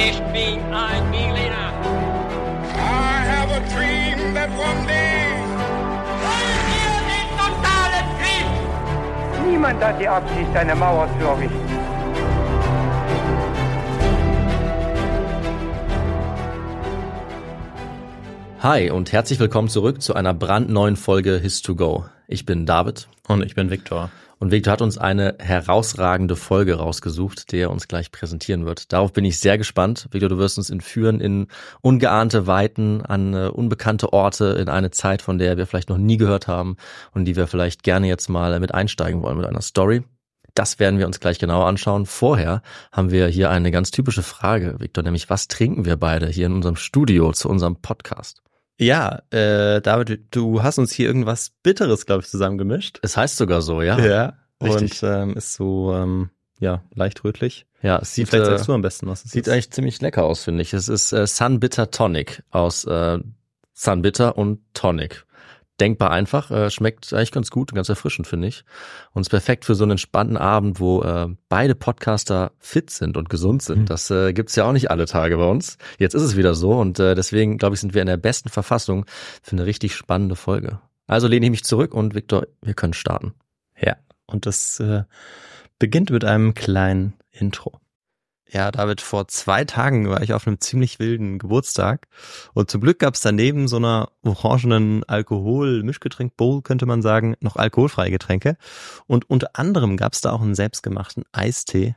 Ich bin ein Berliner. I have a dream that one day. Wollen wir den totalen Krieg? Niemand hat die Absicht, eine Mauer zu errichten. Hi und herzlich willkommen zurück zu einer brandneuen Folge His2Go. Ich bin David. Und ich bin Viktor. Und Victor hat uns eine herausragende Folge rausgesucht, die er uns gleich präsentieren wird. Darauf bin ich sehr gespannt. Victor, du wirst uns entführen in ungeahnte Weiten, an äh, unbekannte Orte, in eine Zeit, von der wir vielleicht noch nie gehört haben und die wir vielleicht gerne jetzt mal mit einsteigen wollen mit einer Story. Das werden wir uns gleich genauer anschauen. Vorher haben wir hier eine ganz typische Frage, Victor, nämlich was trinken wir beide hier in unserem Studio zu unserem Podcast? Ja, äh, David, du hast uns hier irgendwas Bitteres, glaube ich, zusammengemischt. Es heißt sogar so, ja. Ja. Richtig. Und ähm, ist so, ähm, ja, leicht rötlich. Ja, es sieht, Vielleicht äh, sagst du am besten, was es sieht ist. eigentlich ziemlich lecker aus, finde ich. Es ist äh, Sun Bitter Tonic aus äh, Sun Bitter und Tonic. Denkbar einfach, äh, schmeckt eigentlich ganz gut und ganz erfrischend, finde ich. Und ist perfekt für so einen entspannten Abend, wo äh, beide Podcaster fit sind und gesund sind. Mhm. Das äh, gibt's ja auch nicht alle Tage bei uns. Jetzt ist es wieder so und äh, deswegen, glaube ich, sind wir in der besten Verfassung für eine richtig spannende Folge. Also lehne ich mich zurück und Victor, wir können starten. Ja. Und das äh, beginnt mit einem kleinen Intro. Ja, David, vor zwei Tagen war ich auf einem ziemlich wilden Geburtstag und zum Glück gab es daneben so einer orangenen Alkohol-Mischgetränk-Bowl, könnte man sagen, noch alkoholfreie Getränke. Und unter anderem gab es da auch einen selbstgemachten Eistee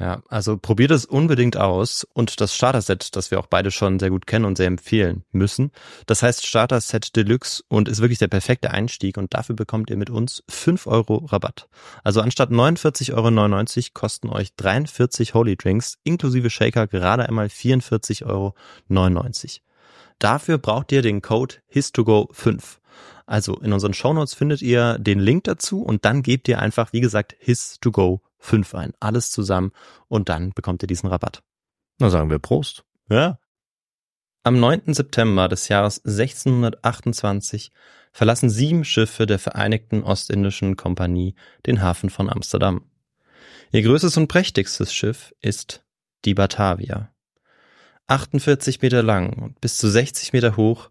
Ja, also probiert es unbedingt aus und das Starter-Set, das wir auch beide schon sehr gut kennen und sehr empfehlen müssen. Das heißt Starter-Set Deluxe und ist wirklich der perfekte Einstieg und dafür bekommt ihr mit uns 5 Euro Rabatt. Also anstatt 49,99 Euro kosten euch 43 Holy Drinks inklusive Shaker gerade einmal 44,99 Euro. Dafür braucht ihr den Code HIS2GO5. Also in unseren Shownotes findet ihr den Link dazu und dann gebt ihr einfach, wie gesagt, HIS2GO 5 ein. Alles zusammen und dann bekommt ihr diesen Rabatt. Na sagen wir Prost. Ja. Am 9. September des Jahres 1628 verlassen sieben Schiffe der Vereinigten Ostindischen Kompanie den Hafen von Amsterdam. Ihr größtes und prächtigstes Schiff ist die Batavia. 48 Meter lang und bis zu 60 Meter hoch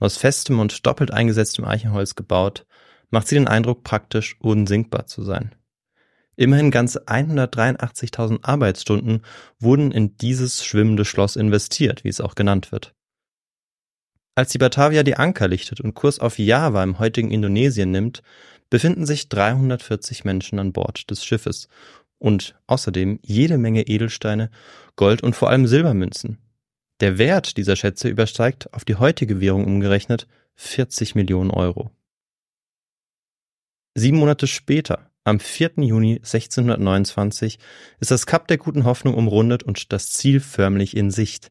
aus festem und doppelt eingesetztem Eichenholz gebaut, macht sie den Eindruck, praktisch unsinkbar zu sein. Immerhin ganze 183.000 Arbeitsstunden wurden in dieses schwimmende Schloss investiert, wie es auch genannt wird. Als die Batavia die Anker lichtet und Kurs auf Java im heutigen Indonesien nimmt, befinden sich 340 Menschen an Bord des Schiffes und außerdem jede Menge Edelsteine, Gold und vor allem Silbermünzen. Der Wert dieser Schätze übersteigt auf die heutige Währung umgerechnet 40 Millionen Euro. Sieben Monate später, am 4. Juni 1629, ist das Kap der Guten Hoffnung umrundet und das Ziel förmlich in Sicht.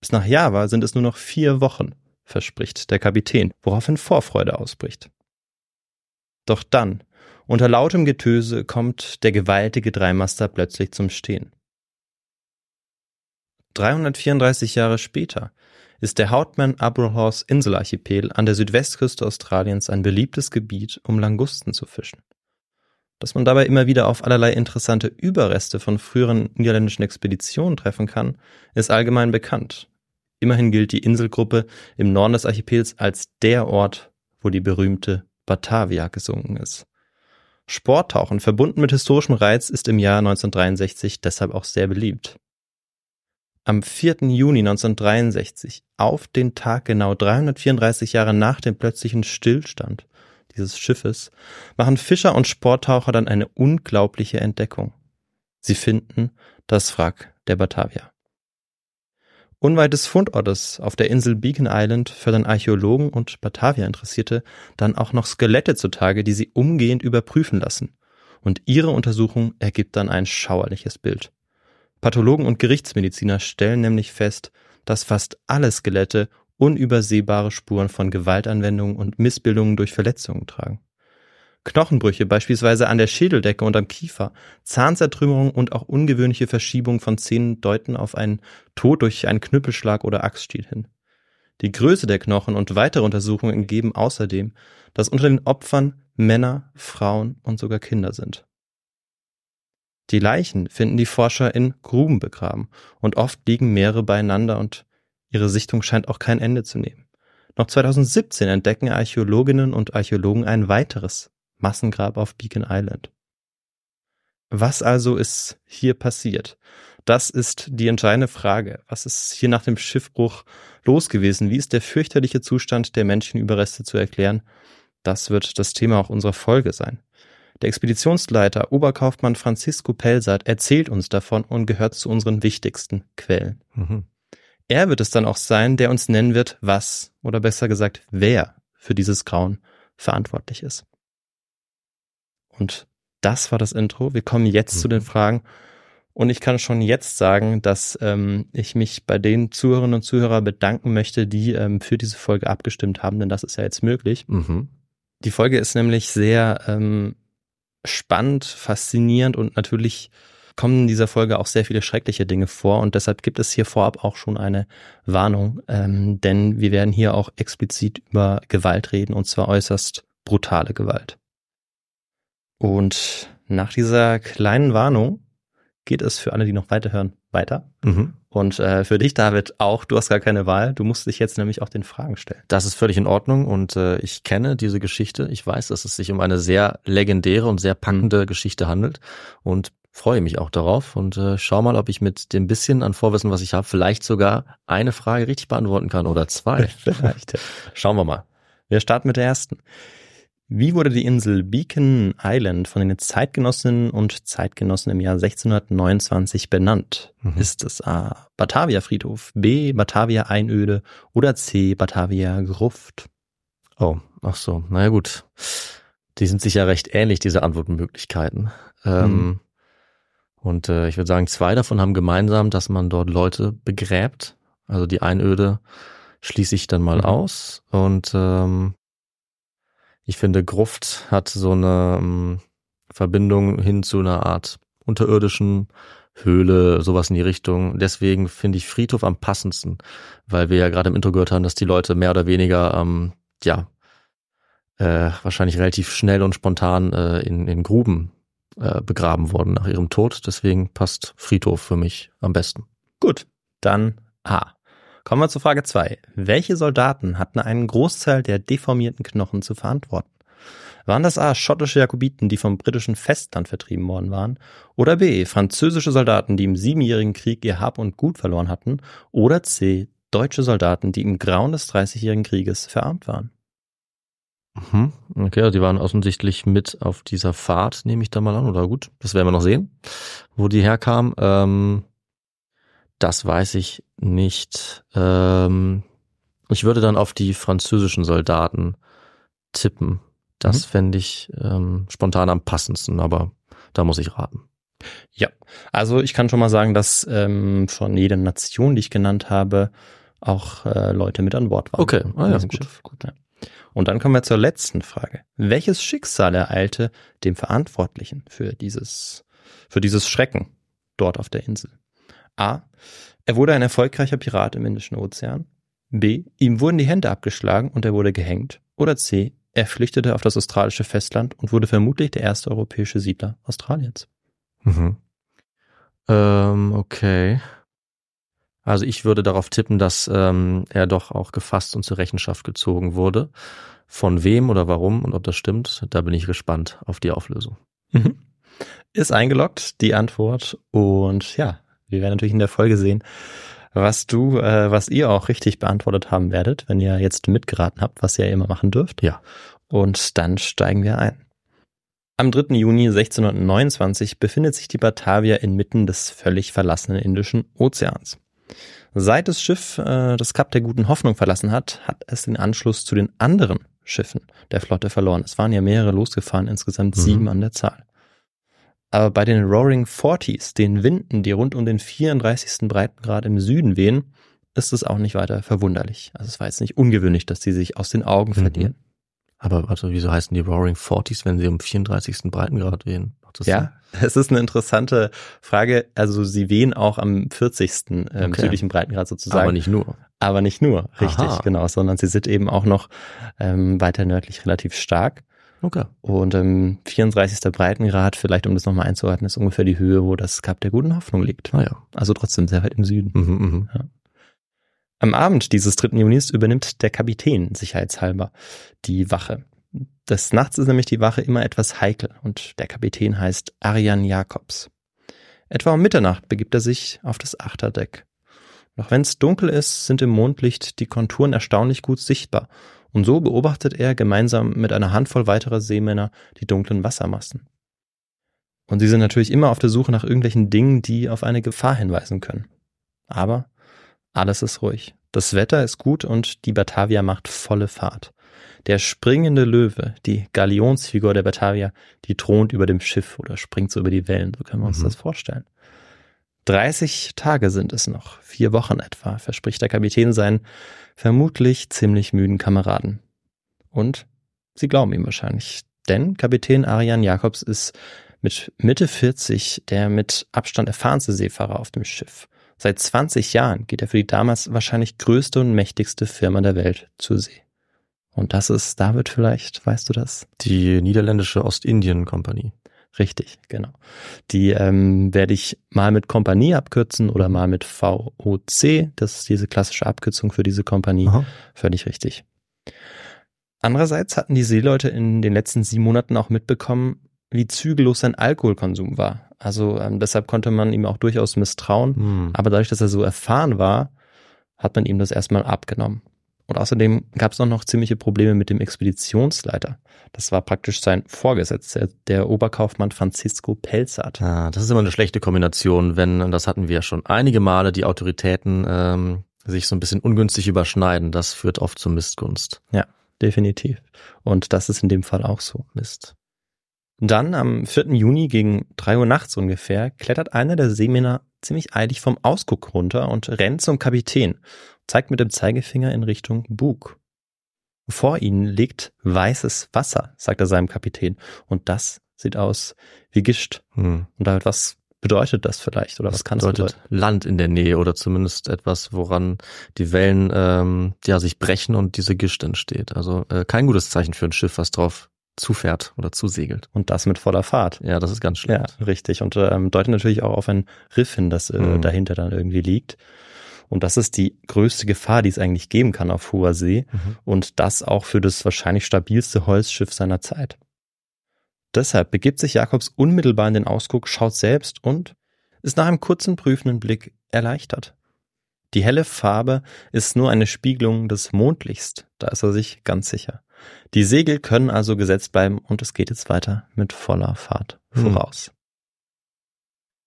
Bis nach Java sind es nur noch vier Wochen verspricht der Kapitän, woraufhin Vorfreude ausbricht. Doch dann, unter lautem Getöse, kommt der gewaltige Dreimaster plötzlich zum Stehen. 334 Jahre später ist der Houtman Abrahams Inselarchipel an der Südwestküste Australiens ein beliebtes Gebiet, um Langusten zu fischen. Dass man dabei immer wieder auf allerlei interessante Überreste von früheren niederländischen Expeditionen treffen kann, ist allgemein bekannt Immerhin gilt die Inselgruppe im Norden des Archipels als der Ort, wo die berühmte Batavia gesunken ist. Sporttauchen verbunden mit historischem Reiz ist im Jahr 1963 deshalb auch sehr beliebt. Am 4. Juni 1963, auf den Tag genau 334 Jahre nach dem plötzlichen Stillstand dieses Schiffes, machen Fischer und Sporttaucher dann eine unglaubliche Entdeckung. Sie finden das Wrack der Batavia. Unweit des Fundortes auf der Insel Beacon Island fördern Archäologen und Batavia-Interessierte dann auch noch Skelette zutage, die sie umgehend überprüfen lassen. Und ihre Untersuchung ergibt dann ein schauerliches Bild. Pathologen und Gerichtsmediziner stellen nämlich fest, dass fast alle Skelette unübersehbare Spuren von Gewaltanwendungen und Missbildungen durch Verletzungen tragen. Knochenbrüche beispielsweise an der Schädeldecke und am Kiefer, Zahnzertrümmerung und auch ungewöhnliche Verschiebungen von Zähnen deuten auf einen Tod durch einen Knüppelschlag oder Axtstiel hin. Die Größe der Knochen und weitere Untersuchungen ergeben außerdem, dass unter den Opfern Männer, Frauen und sogar Kinder sind. Die Leichen finden die Forscher in Gruben begraben und oft liegen mehrere beieinander und ihre Sichtung scheint auch kein Ende zu nehmen. Noch 2017 entdecken Archäologinnen und Archäologen ein weiteres Massengrab auf Beacon Island. Was also ist hier passiert? Das ist die entscheidende Frage. Was ist hier nach dem Schiffbruch los gewesen? Wie ist der fürchterliche Zustand der Menschenüberreste zu erklären? Das wird das Thema auch unserer Folge sein. Der Expeditionsleiter Oberkaufmann Francisco Pelsat erzählt uns davon und gehört zu unseren wichtigsten Quellen. Mhm. Er wird es dann auch sein, der uns nennen wird, was oder besser gesagt, wer für dieses Grauen verantwortlich ist. Und das war das Intro. Wir kommen jetzt mhm. zu den mhm. Fragen. Und ich kann schon jetzt sagen, dass ähm, ich mich bei den Zuhörerinnen und Zuhörern bedanken möchte, die ähm, für diese Folge abgestimmt haben, denn das ist ja jetzt möglich. Mhm. Die Folge ist nämlich sehr ähm, spannend, faszinierend und natürlich kommen in dieser Folge auch sehr viele schreckliche Dinge vor und deshalb gibt es hier vorab auch schon eine Warnung, ähm, denn wir werden hier auch explizit über Gewalt reden und zwar äußerst brutale Gewalt. Und nach dieser kleinen Warnung geht es für alle, die noch weiterhören, weiter. Mhm. Und äh, für dich, David, auch, du hast gar keine Wahl. Du musst dich jetzt nämlich auch den Fragen stellen. Das ist völlig in Ordnung und äh, ich kenne diese Geschichte. Ich weiß, dass es sich um eine sehr legendäre und sehr packende mhm. Geschichte handelt und freue mich auch darauf und äh, schau mal, ob ich mit dem bisschen an Vorwissen, was ich habe, vielleicht sogar eine Frage richtig beantworten kann oder zwei. vielleicht. Schauen wir mal. Wir starten mit der ersten. Wie wurde die Insel Beacon Island von den Zeitgenossinnen und Zeitgenossen im Jahr 1629 benannt? Mhm. Ist es A. Batavia Friedhof, B. Batavia Einöde oder C. Batavia Gruft? Oh, ach so, naja gut. Die sind sich ja recht ähnlich, diese Antwortmöglichkeiten. Ähm, mhm. Und äh, ich würde sagen, zwei davon haben gemeinsam, dass man dort Leute begräbt. Also die Einöde schließe ich dann mal mhm. aus. Und ähm, ich finde, Gruft hat so eine ähm, Verbindung hin zu einer Art unterirdischen Höhle, sowas in die Richtung. Deswegen finde ich Friedhof am passendsten, weil wir ja gerade im Intro gehört haben, dass die Leute mehr oder weniger, ähm, ja, äh, wahrscheinlich relativ schnell und spontan äh, in, in Gruben äh, begraben worden nach ihrem Tod. Deswegen passt Friedhof für mich am besten. Gut, dann A. Kommen wir zur Frage 2. Welche Soldaten hatten einen Großteil der deformierten Knochen zu verantworten? Waren das A. schottische Jakobiten, die vom britischen Festland vertrieben worden waren? Oder B. französische Soldaten, die im Siebenjährigen Krieg ihr Hab und Gut verloren hatten? Oder C. deutsche Soldaten, die im Grauen des Dreißigjährigen Krieges verarmt waren? Mhm. Okay, also die waren offensichtlich mit auf dieser Fahrt, nehme ich da mal an. Oder gut, das werden wir noch sehen, wo die herkamen. Ähm, das weiß ich nicht. Ähm, ich würde dann auf die französischen Soldaten tippen. Das mhm. fände ich ähm, spontan am passendsten, aber da muss ich raten. Ja, also ich kann schon mal sagen, dass ähm, von jeder Nation, die ich genannt habe, auch äh, Leute mit an Bord waren. Okay, ah, ja, gut. gut. Ja. Und dann kommen wir zur letzten Frage. Welches Schicksal ereilte dem Verantwortlichen für dieses, für dieses Schrecken dort auf der Insel? A. Er wurde ein erfolgreicher Pirat im Indischen Ozean. B. Ihm wurden die Hände abgeschlagen und er wurde gehängt. Oder C. Er flüchtete auf das australische Festland und wurde vermutlich der erste europäische Siedler Australiens. Mhm. Ähm, okay. Also ich würde darauf tippen, dass ähm, er doch auch gefasst und zur Rechenschaft gezogen wurde. Von wem oder warum und ob das stimmt, da bin ich gespannt auf die Auflösung. Mhm. Ist eingeloggt, die Antwort. Und ja, wir werden natürlich in der Folge sehen, was du, äh, was ihr auch richtig beantwortet haben werdet, wenn ihr jetzt mitgeraten habt, was ihr immer machen dürft. Ja. Und dann steigen wir ein. Am 3. Juni 1629 befindet sich die Batavia inmitten des völlig verlassenen Indischen Ozeans. Seit das Schiff äh, das Kap der Guten Hoffnung verlassen hat, hat es den Anschluss zu den anderen Schiffen der Flotte verloren. Es waren ja mehrere losgefahren, insgesamt mhm. sieben an der Zahl. Aber bei den Roaring Forties, den Winden, die rund um den 34. Breitengrad im Süden wehen, ist es auch nicht weiter verwunderlich. Also es war jetzt nicht ungewöhnlich, dass sie sich aus den Augen mhm. verlieren. Aber warte, wieso heißen die Roaring Forties, wenn sie um 34. Breitengrad wehen? ja, Sinn? es ist eine interessante Frage. Also sie wehen auch am 40. Ähm, okay. südlichen Breitengrad sozusagen. Aber nicht nur. Aber nicht nur, richtig, Aha. genau, sondern sie sind eben auch noch ähm, weiter nördlich relativ stark. Okay. Und ähm, 34. Breitengrad, vielleicht um das nochmal einzuordnen, ist ungefähr die Höhe, wo das Kap der guten Hoffnung liegt. Ah ja. Also trotzdem sehr weit im Süden. Mhm, mh. ja. Am Abend dieses 3. Junis übernimmt der Kapitän sicherheitshalber die Wache. Des Nachts ist nämlich die Wache immer etwas heikel und der Kapitän heißt Arian Jacobs. Etwa um Mitternacht begibt er sich auf das Achterdeck. Doch wenn es dunkel ist, sind im Mondlicht die Konturen erstaunlich gut sichtbar und so beobachtet er gemeinsam mit einer Handvoll weiterer Seemänner die dunklen Wassermassen. Und sie sind natürlich immer auf der Suche nach irgendwelchen Dingen, die auf eine Gefahr hinweisen können. Aber alles ist ruhig. Das Wetter ist gut und die Batavia macht volle Fahrt. Der springende Löwe, die Galionsfigur der Batavia, die thront über dem Schiff oder springt so über die Wellen, so können wir uns mhm. das vorstellen. 30 Tage sind es noch, vier Wochen etwa, verspricht der Kapitän seinen vermutlich ziemlich müden Kameraden. Und sie glauben ihm wahrscheinlich, denn Kapitän Arian Jacobs ist mit Mitte 40 der mit Abstand erfahrenste Seefahrer auf dem Schiff. Seit 20 Jahren geht er für die damals wahrscheinlich größte und mächtigste Firma der Welt zur See. Und das ist David vielleicht, weißt du das? Die niederländische Ostindien Kompanie. Richtig, genau. Die ähm, werde ich mal mit Kompanie abkürzen oder mal mit VOC. Das ist diese klassische Abkürzung für diese Kompanie. Aha. Völlig richtig. Andererseits hatten die Seeleute in den letzten sieben Monaten auch mitbekommen, wie zügellos sein Alkoholkonsum war. Also ähm, deshalb konnte man ihm auch durchaus misstrauen. Hm. Aber dadurch, dass er so erfahren war, hat man ihm das erstmal abgenommen. Und außerdem gab es auch noch ziemliche Probleme mit dem Expeditionsleiter. Das war praktisch sein Vorgesetzter, der Oberkaufmann Francisco Pelzert. Ah, das ist immer eine schlechte Kombination, wenn, und das hatten wir schon einige Male, die Autoritäten ähm, sich so ein bisschen ungünstig überschneiden. Das führt oft zur Missgunst. Ja, definitiv. Und das ist in dem Fall auch so. Mist. Dann am 4. Juni gegen drei Uhr nachts ungefähr klettert einer der Seemänner ziemlich eilig vom Ausguck runter und rennt zum Kapitän zeigt mit dem Zeigefinger in Richtung Bug. Vor ihnen liegt weißes Wasser, sagt er seinem Kapitän. Und das sieht aus wie Gischt. Hm. Und damit was bedeutet das vielleicht oder was, was kann das bedeuten? Land in der Nähe oder zumindest etwas, woran die Wellen ähm, ja sich brechen und diese Gischt entsteht. Also äh, kein gutes Zeichen für ein Schiff, was drauf zufährt oder zusegelt. Und das mit voller Fahrt. Ja, das ist ganz schlimm. Ja, richtig. Und ähm, deutet natürlich auch auf ein Riff hin, das äh, Mhm. dahinter dann irgendwie liegt. Und das ist die größte Gefahr, die es eigentlich geben kann auf hoher See. Mhm. Und das auch für das wahrscheinlich stabilste Holzschiff seiner Zeit. Deshalb begibt sich Jakobs unmittelbar in den Ausguck, schaut selbst und ist nach einem kurzen prüfenden Blick erleichtert. Die helle Farbe ist nur eine Spiegelung des Mondlichts, da ist er sich ganz sicher. Die Segel können also gesetzt bleiben und es geht jetzt weiter mit voller Fahrt Hm. voraus.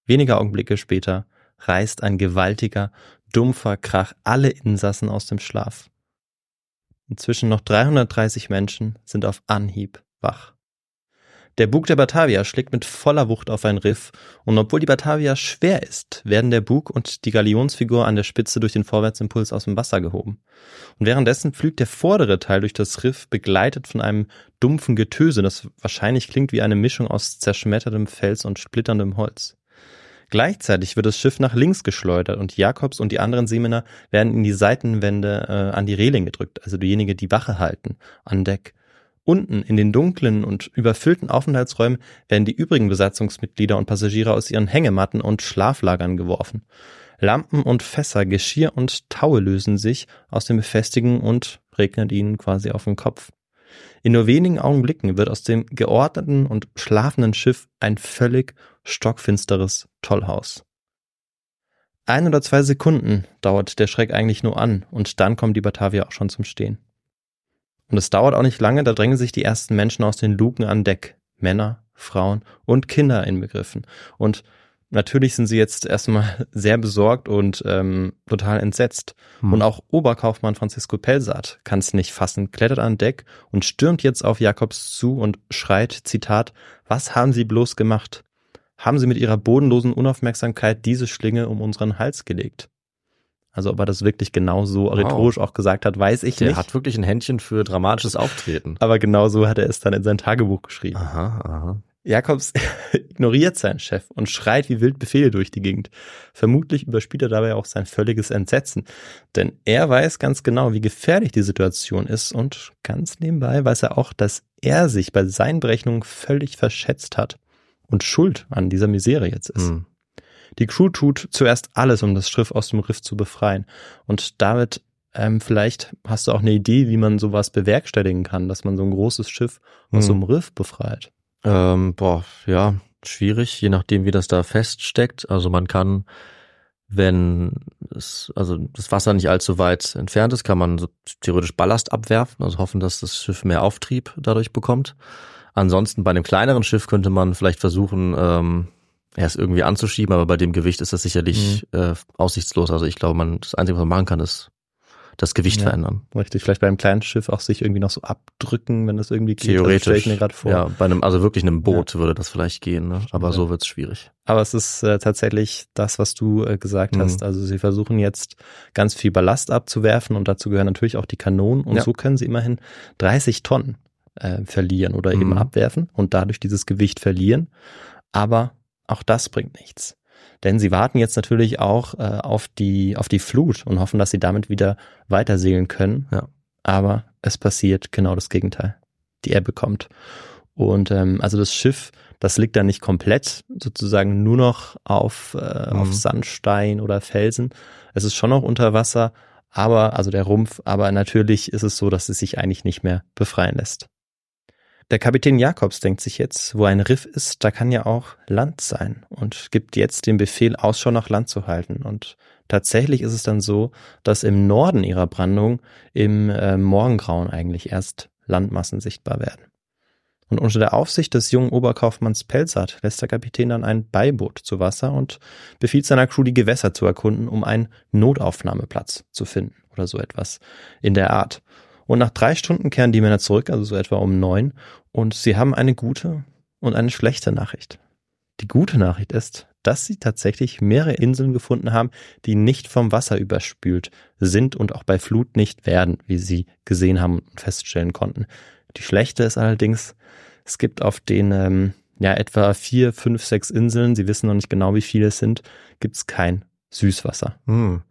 Wenige Augenblicke später reißt ein gewaltiger, dumpfer Krach alle Insassen aus dem Schlaf. Inzwischen noch 330 Menschen sind auf Anhieb wach. Der Bug der Batavia schlägt mit voller Wucht auf ein Riff und obwohl die Batavia schwer ist, werden der Bug und die Galionsfigur an der Spitze durch den Vorwärtsimpuls aus dem Wasser gehoben. Und währenddessen pflügt der vordere Teil durch das Riff, begleitet von einem dumpfen Getöse, das wahrscheinlich klingt wie eine Mischung aus zerschmettertem Fels und splitterndem Holz. Gleichzeitig wird das Schiff nach links geschleudert und Jakobs und die anderen Seemänner werden in die Seitenwände äh, an die Reling gedrückt, also diejenigen, die Wache halten, an Deck. Unten in den dunklen und überfüllten Aufenthaltsräumen werden die übrigen Besatzungsmitglieder und Passagiere aus ihren Hängematten und Schlaflagern geworfen. Lampen und Fässer, Geschirr und Taue lösen sich aus den Befestigen und regnet ihnen quasi auf den Kopf. In nur wenigen Augenblicken wird aus dem geordneten und schlafenden Schiff ein völlig stockfinsteres Tollhaus. Ein oder zwei Sekunden dauert der Schreck eigentlich nur an und dann kommt die Batavia auch schon zum Stehen. Und es dauert auch nicht lange, da drängen sich die ersten Menschen aus den Luken an Deck. Männer, Frauen und Kinder inbegriffen. Und natürlich sind sie jetzt erstmal sehr besorgt und ähm, total entsetzt. Hm. Und auch Oberkaufmann Francisco Pelsath kann es nicht fassen, klettert an Deck und stürmt jetzt auf Jakobs zu und schreit, Zitat, was haben Sie bloß gemacht? Haben Sie mit Ihrer bodenlosen Unaufmerksamkeit diese Schlinge um unseren Hals gelegt? Also ob er das wirklich genau so Wow. rhetorisch auch gesagt hat, weiß ich Der nicht. hat wirklich ein Händchen für dramatisches Auftreten. aber genau so hat er es dann in sein Tagebuch geschrieben. Aha, aha. Jakobs ignoriert seinen Chef und schreit wie wild Befehle durch die Gegend. Vermutlich überspielt er dabei auch sein völliges Entsetzen. Denn er weiß ganz genau, wie gefährlich die Situation ist und ganz nebenbei weiß er auch, dass er sich bei seinen Berechnungen völlig verschätzt hat und schuld an dieser Misere jetzt ist. Hm. Die Crew tut zuerst alles, um das Schiff aus dem Riff zu befreien. Und damit, ähm, vielleicht hast du auch eine Idee, wie man sowas bewerkstelligen kann, dass man so ein großes Schiff aus so einem Riff befreit. Ähm, boah, ja, schwierig, je nachdem, wie das da feststeckt. Also man kann, wenn es, also das Wasser nicht allzu weit entfernt ist, kann man so theoretisch Ballast abwerfen, also hoffen, dass das Schiff mehr Auftrieb dadurch bekommt. Ansonsten bei einem kleineren Schiff könnte man vielleicht versuchen, ähm, erst irgendwie anzuschieben, aber bei dem Gewicht ist das sicherlich äh, aussichtslos. Also ich glaube, man das Einzige, was man machen kann, ist das Gewicht Ja. verändern. Richtig, vielleicht bei einem kleinen Schiff auch sich irgendwie noch so abdrücken, wenn das irgendwie geht. Also Theoretisch. stell ich mir gerade vor. Ja, bei einem, also wirklich einem Boot würde das vielleicht gehen, ne? aber Ja. so wird's schwierig. Aber es ist äh, tatsächlich das, was du äh, gesagt Mhm. hast. Also sie versuchen jetzt ganz viel Ballast abzuwerfen und dazu gehören natürlich auch die Kanonen und Ja. so können sie immerhin 30 Tonnen äh, verlieren oder eben Mhm. abwerfen und dadurch dieses Gewicht verlieren. Aber auch das bringt nichts. Denn sie warten jetzt natürlich auch äh, auf die auf die Flut und hoffen, dass sie damit wieder weiter segeln können. Ja. Aber es passiert genau das Gegenteil. Die Ebbe kommt. Und ähm, also das Schiff, das liegt da nicht komplett sozusagen nur noch auf, äh, Mhm. auf Sandstein oder Felsen. Es ist schon noch unter Wasser, aber, also der Rumpf, aber natürlich ist es so, dass es sich eigentlich nicht mehr befreien lässt. Der Kapitän Jakobs denkt sich jetzt, wo ein Riff ist, da kann ja auch Land sein und gibt jetzt den Befehl, Ausschau nach Land zu halten. Und tatsächlich ist es dann so, dass im Norden ihrer Brandung im äh, Morgengrauen eigentlich erst Landmassen sichtbar werden. Und unter der Aufsicht des jungen Oberkaufmanns Pelzert lässt der Kapitän dann ein Beiboot zu Wasser und befiehlt seiner Crew, die Gewässer zu erkunden, um einen Notaufnahmeplatz zu finden oder so etwas in der Art. Und nach drei Stunden kehren die Männer zurück, also so etwa um neun, und sie haben eine gute und eine schlechte Nachricht. Die gute Nachricht ist, dass sie tatsächlich mehrere Inseln gefunden haben, die nicht vom Wasser überspült sind und auch bei Flut nicht werden, wie sie gesehen haben und feststellen konnten. Die schlechte ist allerdings, es gibt auf den ähm, ja etwa vier, fünf, sechs Inseln, sie wissen noch nicht genau, wie viele es sind, gibt es kein Süßwasser. Hm.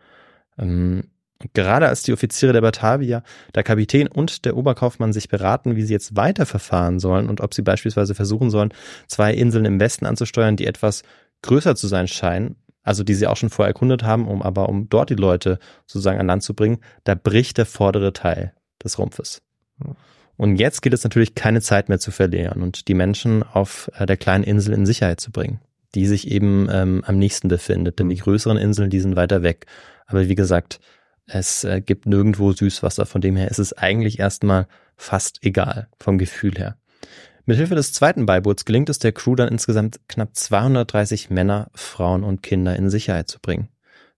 Ähm, Und gerade als die Offiziere der Batavia, der Kapitän und der Oberkaufmann sich beraten, wie sie jetzt weiterverfahren sollen und ob sie beispielsweise versuchen sollen, zwei Inseln im Westen anzusteuern, die etwas größer zu sein scheinen, also die sie auch schon vorher erkundet haben, um aber um dort die Leute sozusagen an Land zu bringen, da bricht der vordere Teil des Rumpfes. Und jetzt geht es natürlich keine Zeit mehr zu verlieren und die Menschen auf äh, der kleinen Insel in Sicherheit zu bringen, die sich eben ähm, am nächsten befindet, denn die größeren Inseln, die sind weiter weg. Aber wie gesagt, es äh, gibt nirgendwo Süßwasser, von dem her ist es eigentlich erstmal fast egal vom Gefühl her. Mithilfe des zweiten Beiboots gelingt es der Crew dann insgesamt knapp 230 Männer, Frauen und Kinder in Sicherheit zu bringen.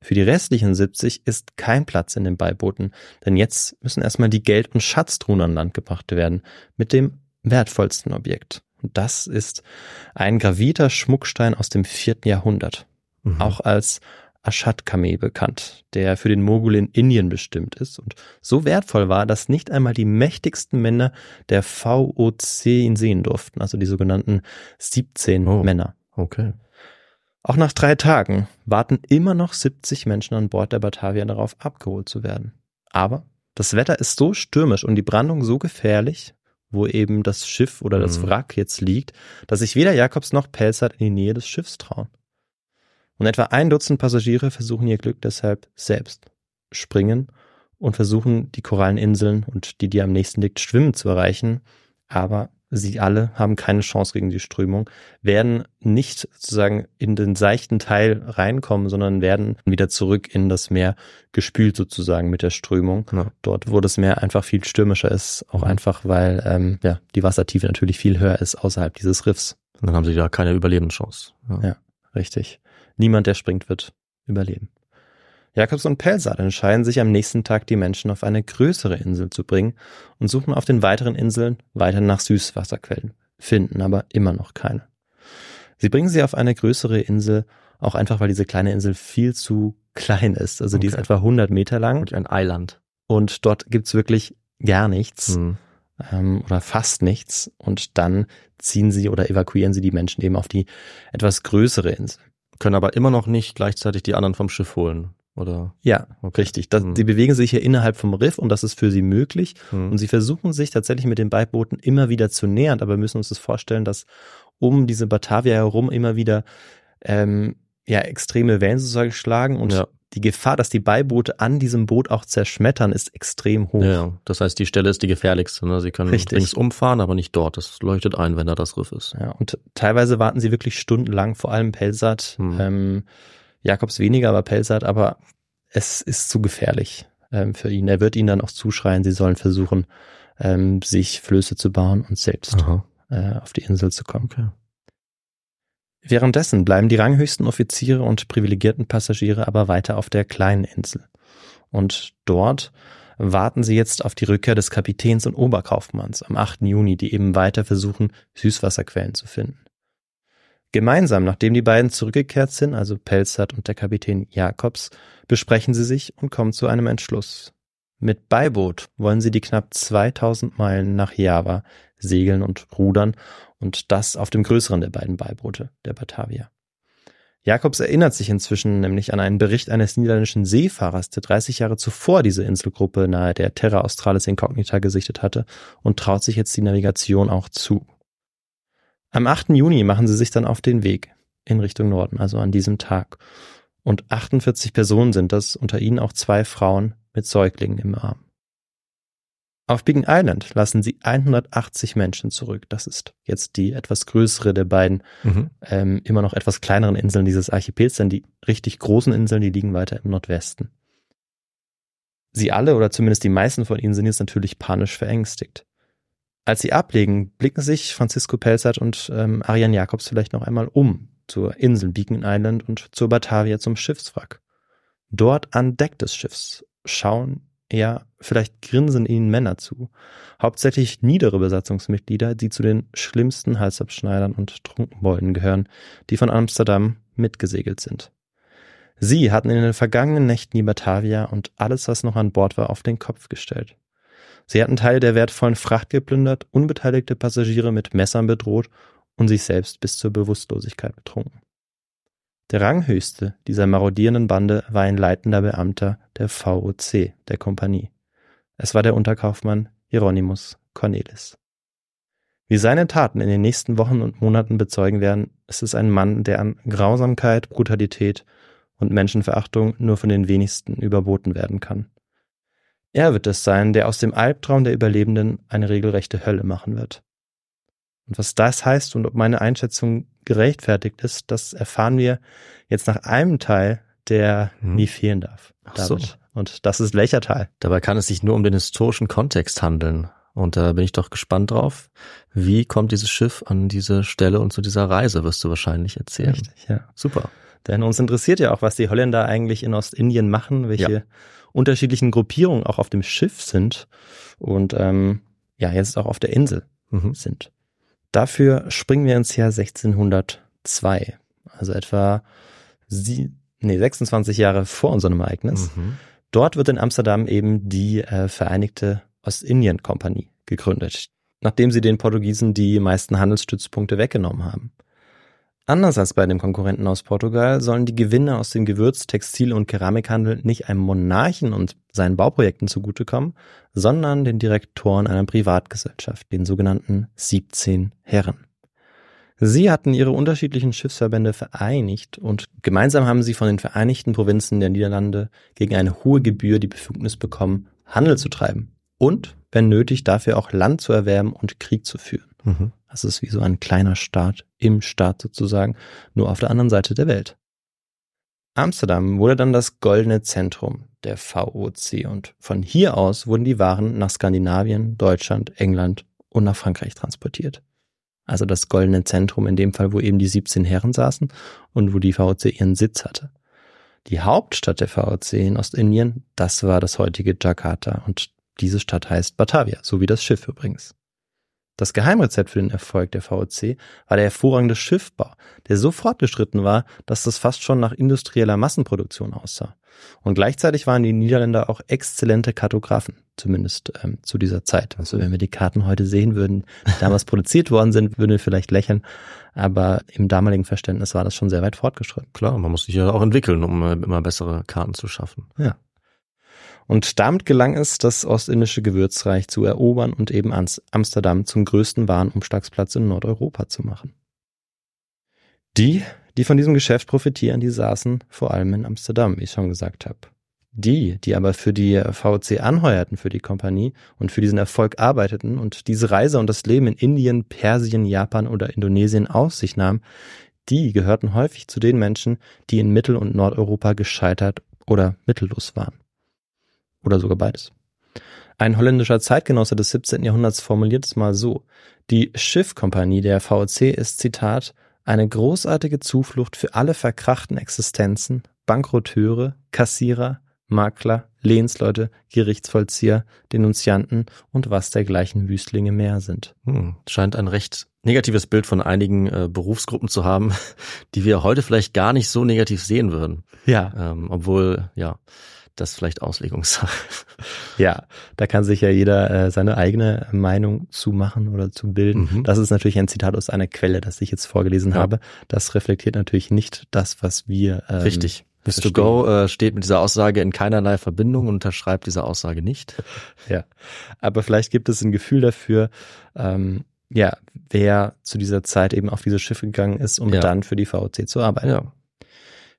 Für die restlichen 70 ist kein Platz in den Beibooten, denn jetzt müssen erstmal die Geld- und Schatztruhen an Land gebracht werden, mit dem wertvollsten Objekt. Und das ist ein gravierter Schmuckstein aus dem vierten Jahrhundert, mhm. auch als Ashad-Kameh bekannt, der für den Mogul in Indien bestimmt ist und so wertvoll war, dass nicht einmal die mächtigsten Männer der VOC ihn sehen durften, also die sogenannten 17 oh, Männer. Okay. Auch nach drei Tagen warten immer noch 70 Menschen an Bord der Batavia darauf, abgeholt zu werden. Aber das Wetter ist so stürmisch und die Brandung so gefährlich, wo eben das Schiff oder das mhm. Wrack jetzt liegt, dass sich weder Jakobs noch Pelzert in die Nähe des Schiffs trauen. Und etwa ein Dutzend Passagiere versuchen ihr Glück deshalb selbst, springen und versuchen die Koralleninseln und die, die am nächsten liegt, schwimmen zu erreichen. Aber sie alle haben keine Chance gegen die Strömung, werden nicht sozusagen in den seichten Teil reinkommen, sondern werden wieder zurück in das Meer gespült sozusagen mit der Strömung. Ja. Dort, wo das Meer einfach viel stürmischer ist, auch mhm. einfach, weil ähm, ja, die Wassertiefe natürlich viel höher ist außerhalb dieses Riffs. Und dann haben sie ja keine Überlebenschance. Ja, ja richtig. Niemand, der springt, wird überleben. Jakobs und Pelsat entscheiden sich am nächsten Tag, die Menschen auf eine größere Insel zu bringen und suchen auf den weiteren Inseln weiter nach Süßwasserquellen, finden aber immer noch keine. Sie bringen sie auf eine größere Insel, auch einfach, weil diese kleine Insel viel zu klein ist. Also okay. die ist etwa 100 Meter lang. Und ein Eiland. Und dort gibt's wirklich gar nichts. Hm. Ähm, oder fast nichts. Und dann ziehen sie oder evakuieren sie die Menschen eben auf die etwas größere Insel können aber immer noch nicht gleichzeitig die anderen vom Schiff holen, oder? Ja, okay. richtig. Das, hm. Die bewegen sich hier innerhalb vom Riff und das ist für sie möglich. Hm. Und sie versuchen sich tatsächlich mit den Beibooten immer wieder zu nähern, aber wir müssen uns das vorstellen, dass um diese Batavia herum immer wieder ähm, ja extreme Wellen sozusagen schlagen und ja die Gefahr, dass die Beiboote an diesem Boot auch zerschmettern, ist extrem hoch. Ja, das heißt, die Stelle ist die gefährlichste. Ne? Sie können Richtig. links umfahren, aber nicht dort. Das leuchtet ein, wenn da das Riff ist. Ja, und teilweise warten sie wirklich stundenlang, vor allem Pelsat. Hm. Ähm, Jakobs weniger, aber Pelsat, aber es ist zu gefährlich ähm, für ihn. Er wird ihnen dann auch zuschreien, sie sollen versuchen, ähm, sich Flöße zu bauen und selbst äh, auf die Insel zu kommen. Okay. Währenddessen bleiben die ranghöchsten Offiziere und privilegierten Passagiere aber weiter auf der kleinen Insel. Und dort warten sie jetzt auf die Rückkehr des Kapitäns und Oberkaufmanns am 8. Juni, die eben weiter versuchen, Süßwasserquellen zu finden. Gemeinsam, nachdem die beiden zurückgekehrt sind, also Pelzert und der Kapitän Jakobs, besprechen sie sich und kommen zu einem Entschluss. Mit Beiboot wollen sie die knapp 2000 Meilen nach Java segeln und rudern und das auf dem größeren der beiden Beiboote, der Batavia. Jakobs erinnert sich inzwischen nämlich an einen Bericht eines niederländischen Seefahrers, der 30 Jahre zuvor diese Inselgruppe nahe der Terra Australis Incognita gesichtet hatte und traut sich jetzt die Navigation auch zu. Am 8. Juni machen sie sich dann auf den Weg in Richtung Norden, also an diesem Tag. Und 48 Personen sind das, unter ihnen auch zwei Frauen mit Säuglingen im Arm. Auf Biggin Island lassen sie 180 Menschen zurück. Das ist jetzt die etwas größere der beiden, mhm. ähm, immer noch etwas kleineren Inseln dieses Archipels, denn die richtig großen Inseln, die liegen weiter im Nordwesten. Sie alle oder zumindest die meisten von ihnen sind jetzt natürlich panisch verängstigt. Als sie ablegen, blicken sich Francisco Pelzert und ähm, Ariane Jacobs vielleicht noch einmal um zur Insel Beacon Island und zur Batavia zum Schiffswrack. Dort an Deck des Schiffs schauen ja, vielleicht grinsen ihnen Männer zu. Hauptsächlich niedere Besatzungsmitglieder, die zu den schlimmsten Halsabschneidern und Trunkenbolden gehören, die von Amsterdam mitgesegelt sind. Sie hatten in den vergangenen Nächten die Batavia und alles, was noch an Bord war, auf den Kopf gestellt. Sie hatten Teile der wertvollen Fracht geplündert, unbeteiligte Passagiere mit Messern bedroht und sich selbst bis zur Bewusstlosigkeit betrunken. Der Ranghöchste dieser marodierenden Bande war ein leitender Beamter der VOC, der Kompanie. Es war der Unterkaufmann Hieronymus Cornelis. Wie seine Taten in den nächsten Wochen und Monaten bezeugen werden, ist es ein Mann, der an Grausamkeit, Brutalität und Menschenverachtung nur von den wenigsten überboten werden kann. Er wird es sein, der aus dem Albtraum der Überlebenden eine regelrechte Hölle machen wird. Und was das heißt und ob meine Einschätzung gerechtfertigt ist, das erfahren wir jetzt nach einem Teil, der hm. nie fehlen darf. Ach so. Und das ist welcher Teil? Dabei kann es sich nur um den historischen Kontext handeln. Und da bin ich doch gespannt drauf. Wie kommt dieses Schiff an diese Stelle und zu dieser Reise, wirst du wahrscheinlich erzählen. Richtig, ja. Super. Denn uns interessiert ja auch, was die Holländer eigentlich in Ostindien machen, welche ja. unterschiedlichen Gruppierungen auch auf dem Schiff sind und ähm, ja, jetzt auch auf der Insel mhm. sind. Dafür springen wir ins Jahr 1602, also etwa sie, nee, 26 Jahre vor unserem Ereignis. Mhm. Dort wird in Amsterdam eben die äh, Vereinigte Ostindien-Kompanie gegründet, nachdem sie den Portugiesen die meisten Handelsstützpunkte weggenommen haben. Anders als bei dem Konkurrenten aus Portugal sollen die Gewinne aus dem Gewürz-, Textil- und Keramikhandel nicht einem Monarchen und seinen Bauprojekten zugutekommen, sondern den Direktoren einer Privatgesellschaft, den sogenannten 17 Herren. Sie hatten ihre unterschiedlichen Schiffsverbände vereinigt und gemeinsam haben sie von den Vereinigten Provinzen der Niederlande gegen eine hohe Gebühr die Befugnis bekommen, Handel zu treiben und, wenn nötig, dafür auch Land zu erwerben und Krieg zu führen. Mhm. Das ist wie so ein kleiner Staat im Staat sozusagen, nur auf der anderen Seite der Welt. Amsterdam wurde dann das goldene Zentrum der VOC und von hier aus wurden die Waren nach Skandinavien, Deutschland, England und nach Frankreich transportiert. Also das goldene Zentrum in dem Fall, wo eben die 17 Herren saßen und wo die VOC ihren Sitz hatte. Die Hauptstadt der VOC in Ostindien, das war das heutige Jakarta und diese Stadt heißt Batavia, so wie das Schiff übrigens. Das Geheimrezept für den Erfolg der VOC war der hervorragende Schiffbau, der so fortgeschritten war, dass das fast schon nach industrieller Massenproduktion aussah. Und gleichzeitig waren die Niederländer auch exzellente Kartografen, zumindest ähm, zu dieser Zeit. Also wenn wir die Karten heute sehen würden, die damals produziert worden sind, würden wir vielleicht lächeln. Aber im damaligen Verständnis war das schon sehr weit fortgeschritten. Klar, man muss sich ja auch entwickeln, um äh, immer bessere Karten zu schaffen. Ja. Und damit gelang es, das ostindische Gewürzreich zu erobern und eben Amsterdam zum größten Warenumschlagsplatz in Nordeuropa zu machen. Die, die von diesem Geschäft profitieren, die saßen vor allem in Amsterdam, wie ich schon gesagt habe. Die, die aber für die VC anheuerten für die Kompanie und für diesen Erfolg arbeiteten und diese Reise und das Leben in Indien, Persien, Japan oder Indonesien auf sich nahmen, die gehörten häufig zu den Menschen, die in Mittel- und Nordeuropa gescheitert oder mittellos waren oder sogar beides. Ein holländischer Zeitgenosse des 17. Jahrhunderts formuliert es mal so. Die Schiffkompanie der VOC ist, Zitat, eine großartige Zuflucht für alle verkrachten Existenzen, Bankrotteure, Kassierer, Makler, Lehnsleute, Gerichtsvollzieher, Denunzianten und was dergleichen Wüstlinge mehr sind. Hm, scheint ein recht negatives Bild von einigen äh, Berufsgruppen zu haben, die wir heute vielleicht gar nicht so negativ sehen würden. Ja. Ähm, obwohl, ja, das vielleicht Auslegungssache. Ja, da kann sich ja jeder äh, seine eigene Meinung zu machen oder zu bilden. Mhm. Das ist natürlich ein Zitat aus einer Quelle, das ich jetzt vorgelesen ja. habe. Das reflektiert natürlich nicht das, was wir. Ähm, Richtig. Mr. Go äh, steht mit dieser Aussage in keinerlei Verbindung und unterschreibt diese Aussage nicht. Ja, aber vielleicht gibt es ein Gefühl dafür, ähm, ja, wer zu dieser Zeit eben auf diese Schiffe gegangen ist, um ja. dann für die VOC zu arbeiten. Ja.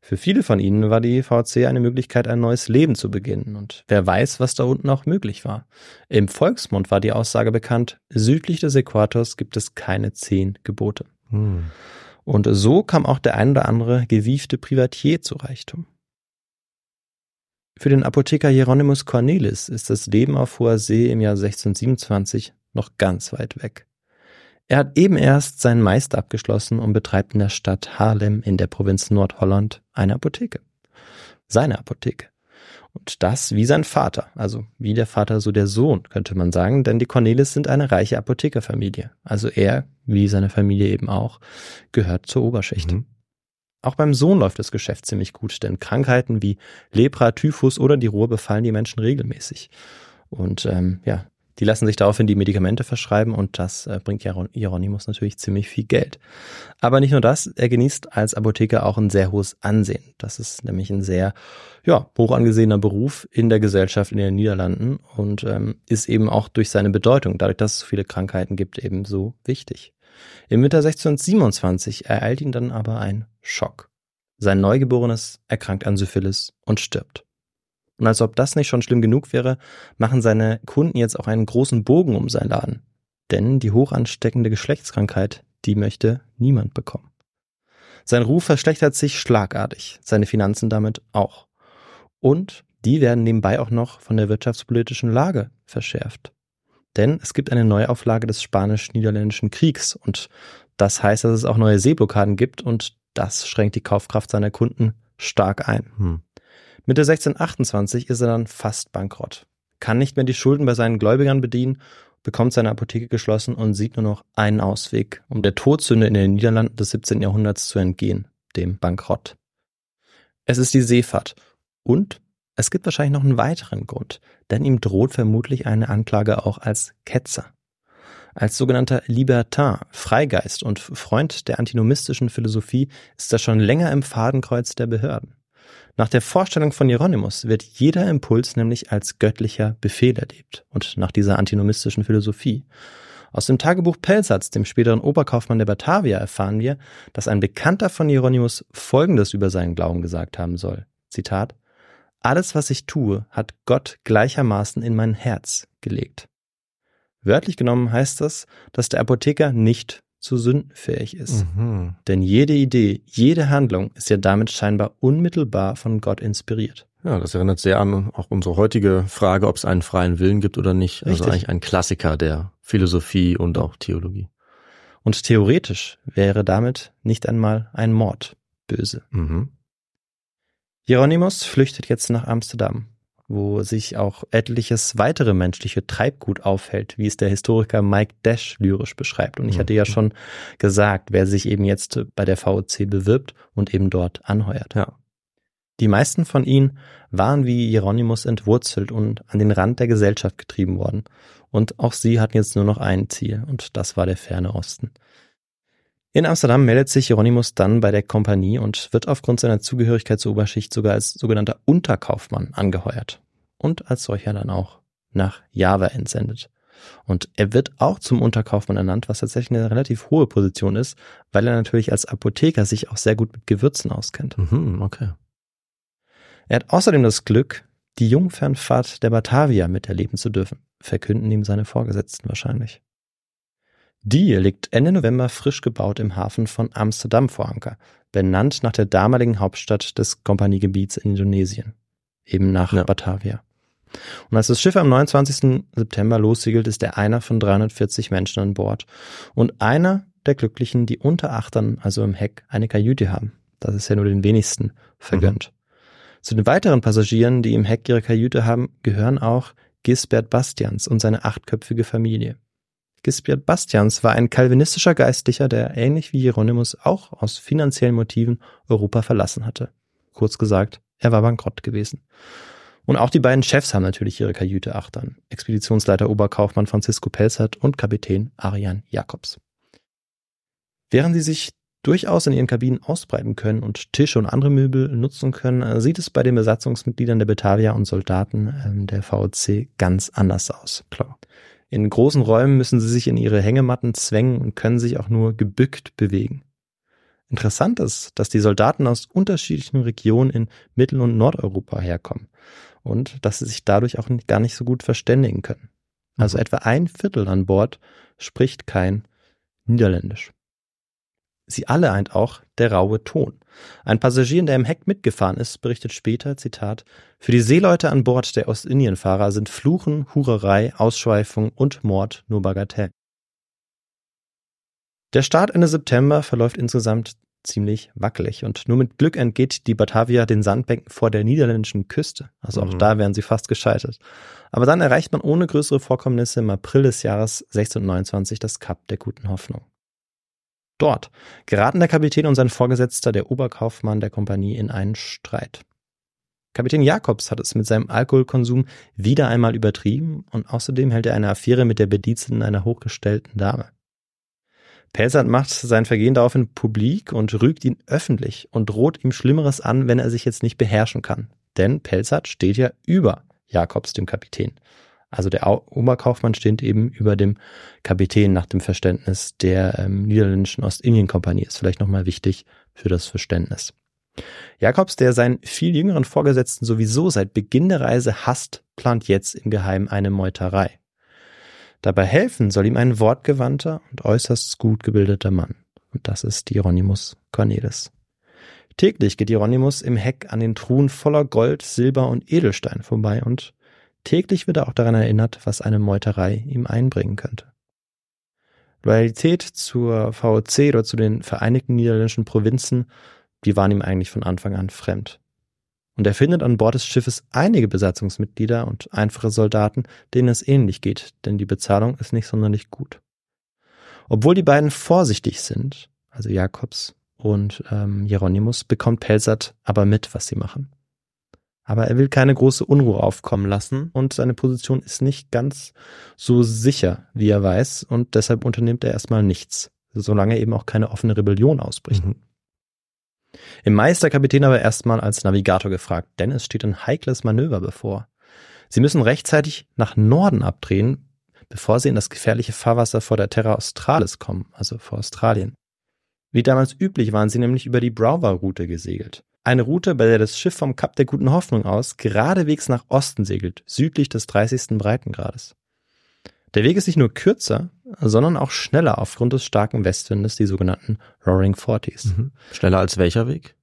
Für viele von ihnen war die VC eine Möglichkeit, ein neues Leben zu beginnen. Und wer weiß, was da unten auch möglich war. Im Volksmund war die Aussage bekannt, südlich des Äquators gibt es keine zehn Gebote. Hm. Und so kam auch der ein oder andere gewiefte Privatier zu Reichtum. Für den Apotheker Hieronymus Cornelis ist das Leben auf hoher See im Jahr 1627 noch ganz weit weg. Er hat eben erst seinen Meister abgeschlossen und betreibt in der Stadt Haarlem in der Provinz Nordholland eine Apotheke. Seine Apotheke. Und das wie sein Vater, also wie der Vater so der Sohn, könnte man sagen, denn die Cornelis sind eine reiche Apothekerfamilie. Also er, wie seine Familie eben auch, gehört zur Oberschicht. Mhm. Auch beim Sohn läuft das Geschäft ziemlich gut, denn Krankheiten wie Lepra, Typhus oder die Ruhr befallen die Menschen regelmäßig. Und ähm, ja, Die lassen sich daraufhin die Medikamente verschreiben und das äh, bringt Hieronymus natürlich ziemlich viel Geld. Aber nicht nur das, er genießt als Apotheker auch ein sehr hohes Ansehen. Das ist nämlich ein sehr ja, hoch angesehener Beruf in der Gesellschaft in den Niederlanden und ähm, ist eben auch durch seine Bedeutung, dadurch, dass es so viele Krankheiten gibt, eben so wichtig. Im Winter 1627 ereilt ihn dann aber ein Schock. Sein Neugeborenes erkrankt an Syphilis und stirbt. Und als ob das nicht schon schlimm genug wäre, machen seine Kunden jetzt auch einen großen Bogen um sein Laden. Denn die hochansteckende Geschlechtskrankheit, die möchte niemand bekommen. Sein Ruf verschlechtert sich schlagartig, seine Finanzen damit auch. Und die werden nebenbei auch noch von der wirtschaftspolitischen Lage verschärft. Denn es gibt eine Neuauflage des Spanisch-Niederländischen Kriegs und das heißt, dass es auch neue Seeblockaden gibt und das schränkt die Kaufkraft seiner Kunden stark ein. Hm. Mitte 1628 ist er dann fast bankrott, kann nicht mehr die Schulden bei seinen Gläubigern bedienen, bekommt seine Apotheke geschlossen und sieht nur noch einen Ausweg, um der Todsünde in den Niederlanden des 17. Jahrhunderts zu entgehen, dem Bankrott. Es ist die Seefahrt und es gibt wahrscheinlich noch einen weiteren Grund, denn ihm droht vermutlich eine Anklage auch als Ketzer. Als sogenannter Libertin, Freigeist und Freund der antinomistischen Philosophie ist er schon länger im Fadenkreuz der Behörden. Nach der Vorstellung von Hieronymus wird jeder Impuls nämlich als göttlicher Befehl erlebt und nach dieser antinomistischen Philosophie. Aus dem Tagebuch Pelsatz, dem späteren Oberkaufmann der Batavia, erfahren wir, dass ein Bekannter von Hieronymus Folgendes über seinen Glauben gesagt haben soll. Zitat Alles, was ich tue, hat Gott gleichermaßen in mein Herz gelegt. Wörtlich genommen heißt das, dass der Apotheker nicht zu sündenfähig ist. Mhm. Denn jede Idee, jede Handlung ist ja damit scheinbar unmittelbar von Gott inspiriert. Ja, das erinnert sehr an auch unsere heutige Frage, ob es einen freien Willen gibt oder nicht. Also Richtig. Also eigentlich ein Klassiker der Philosophie und auch Theologie. Und theoretisch wäre damit nicht einmal ein Mord böse. Mhm. Hieronymus flüchtet jetzt nach Amsterdam wo sich auch etliches weitere menschliche Treibgut aufhält, wie es der Historiker Mike Dash lyrisch beschreibt. Und ich hatte ja mhm. schon gesagt, wer sich eben jetzt bei der VOC bewirbt und eben dort anheuert. Ja. Die meisten von ihnen waren wie Hieronymus entwurzelt und an den Rand der Gesellschaft getrieben worden. Und auch sie hatten jetzt nur noch ein Ziel, und das war der ferne Osten. In Amsterdam meldet sich Hieronymus dann bei der Kompanie und wird aufgrund seiner Zugehörigkeit zur Oberschicht sogar als sogenannter Unterkaufmann angeheuert und als solcher dann auch nach Java entsendet. Und er wird auch zum Unterkaufmann ernannt, was tatsächlich eine relativ hohe Position ist, weil er natürlich als Apotheker sich auch sehr gut mit Gewürzen auskennt. Mhm, okay. Er hat außerdem das Glück, die Jungfernfahrt der Batavia miterleben zu dürfen, verkünden ihm seine Vorgesetzten wahrscheinlich. Die liegt Ende November frisch gebaut im Hafen von Amsterdam vor Anker, benannt nach der damaligen Hauptstadt des Kompaniegebiets in Indonesien, eben nach ja. Batavia. Und als das Schiff am 29. September lossegelt, ist er einer von 340 Menschen an Bord und einer der Glücklichen, die unter Achtern, also im Heck, eine Kajüte haben. Das ist ja nur den wenigsten vergönnt. Mhm. Zu den weiteren Passagieren, die im Heck ihre Kajüte haben, gehören auch Gisbert Bastians und seine achtköpfige Familie. Gisbert Bastians war ein kalvinistischer Geistlicher, der ähnlich wie Hieronymus auch aus finanziellen Motiven Europa verlassen hatte. Kurz gesagt, er war bankrott gewesen. Und auch die beiden Chefs haben natürlich ihre Kajüte achtern. Expeditionsleiter Oberkaufmann Francisco Pelzert und Kapitän Arian Jacobs. Während sie sich durchaus in ihren Kabinen ausbreiten können und Tische und andere Möbel nutzen können, sieht es bei den Besatzungsmitgliedern der Batalia und Soldaten ähm, der VOC ganz anders aus. Klar. In großen Räumen müssen sie sich in ihre Hängematten zwängen und können sich auch nur gebückt bewegen. Interessant ist, dass die Soldaten aus unterschiedlichen Regionen in Mittel- und Nordeuropa herkommen und dass sie sich dadurch auch gar nicht so gut verständigen können. Also mhm. etwa ein Viertel an Bord spricht kein Niederländisch. Sie alle eint auch der raue Ton. Ein Passagier, der im Heck mitgefahren ist, berichtet später, Zitat, für die Seeleute an Bord der Ostindienfahrer sind Fluchen, Hurerei, Ausschweifung und Mord nur Bagatell. Der Start Ende September verläuft insgesamt ziemlich wackelig und nur mit Glück entgeht die Batavia den Sandbänken vor der niederländischen Küste. Also auch mhm. da wären sie fast gescheitert. Aber dann erreicht man ohne größere Vorkommnisse im April des Jahres 1629 das Kap der Guten Hoffnung. Dort geraten der Kapitän und sein Vorgesetzter, der Oberkaufmann der Kompanie, in einen Streit. Kapitän Jakobs hat es mit seinem Alkoholkonsum wieder einmal übertrieben und außerdem hält er eine Affäre mit der Bediensteten einer hochgestellten Dame. Pelzert macht sein Vergehen daraufhin publik und rügt ihn öffentlich und droht ihm Schlimmeres an, wenn er sich jetzt nicht beherrschen kann. Denn Pelzert steht ja über Jakobs, dem Kapitän. Also der Oberkaufmann steht eben über dem Kapitän nach dem Verständnis der ähm, niederländischen Ostindien-Kompanie. Ist vielleicht nochmal wichtig für das Verständnis. Jakobs, der seinen viel jüngeren Vorgesetzten sowieso seit Beginn der Reise hasst, plant jetzt im Geheimen eine Meuterei. Dabei helfen soll ihm ein wortgewandter und äußerst gut gebildeter Mann. Und das ist Hieronymus Cornelis. Täglich geht Hieronymus im Heck an den Truhen voller Gold, Silber und Edelstein vorbei und täglich wird er auch daran erinnert, was eine Meuterei ihm einbringen könnte. Loyalität zur VOC oder zu den Vereinigten Niederländischen Provinzen, die waren ihm eigentlich von Anfang an fremd. Und er findet an Bord des Schiffes einige Besatzungsmitglieder und einfache Soldaten, denen es ähnlich geht, denn die Bezahlung ist nicht sonderlich gut. Obwohl die beiden vorsichtig sind, also Jakobs und ähm, Hieronymus, bekommt Pelsat aber mit, was sie machen. Aber er will keine große Unruhe aufkommen lassen und seine Position ist nicht ganz so sicher, wie er weiß, und deshalb unternimmt er erstmal nichts, solange eben auch keine offene Rebellion ausbricht. Mhm. Im Mai ist der Kapitän aber erstmal als Navigator gefragt, denn es steht ein heikles Manöver bevor. Sie müssen rechtzeitig nach Norden abdrehen, bevor sie in das gefährliche Fahrwasser vor der Terra Australis kommen, also vor Australien. Wie damals üblich waren sie nämlich über die Browar-Route gesegelt. Eine Route, bei der das Schiff vom Kap der Guten Hoffnung aus geradewegs nach Osten segelt, südlich des 30. Breitengrades. Der Weg ist nicht nur kürzer, sondern auch schneller aufgrund des starken Westwindes, die sogenannten Roaring Forties. Mhm. Schneller als welcher Weg?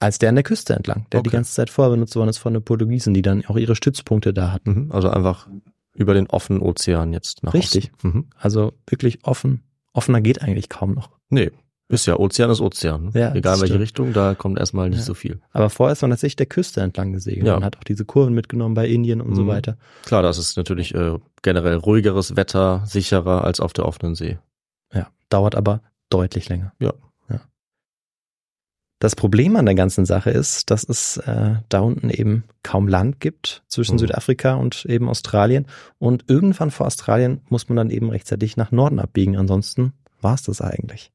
Als der an der Küste entlang, der okay. die ganze Zeit vorher benutzt worden ist von den Portugiesen, die dann auch ihre Stützpunkte da hatten. Mhm. Also einfach über den offenen Ozean jetzt nach Richtig. Osten. Mhm. Also wirklich offen. Offener geht eigentlich kaum noch. Nee, ist ja, Ozean ist Ozean. Ja, Egal welche Richtung, da kommt erstmal nicht ja. so viel. Aber vorher ist man tatsächlich der Küste entlang gesegelt ja. und hat auch diese Kurven mitgenommen bei Indien und mhm. so weiter. Klar, das ist natürlich äh, generell ruhigeres Wetter, sicherer als auf der offenen See. Ja, dauert aber deutlich länger. Ja. ja. Das Problem an der ganzen Sache ist, dass es äh, da unten eben kaum Land gibt zwischen mhm. Südafrika und eben Australien. Und irgendwann vor Australien muss man dann eben rechtzeitig nach Norden abbiegen. Ansonsten war es das eigentlich.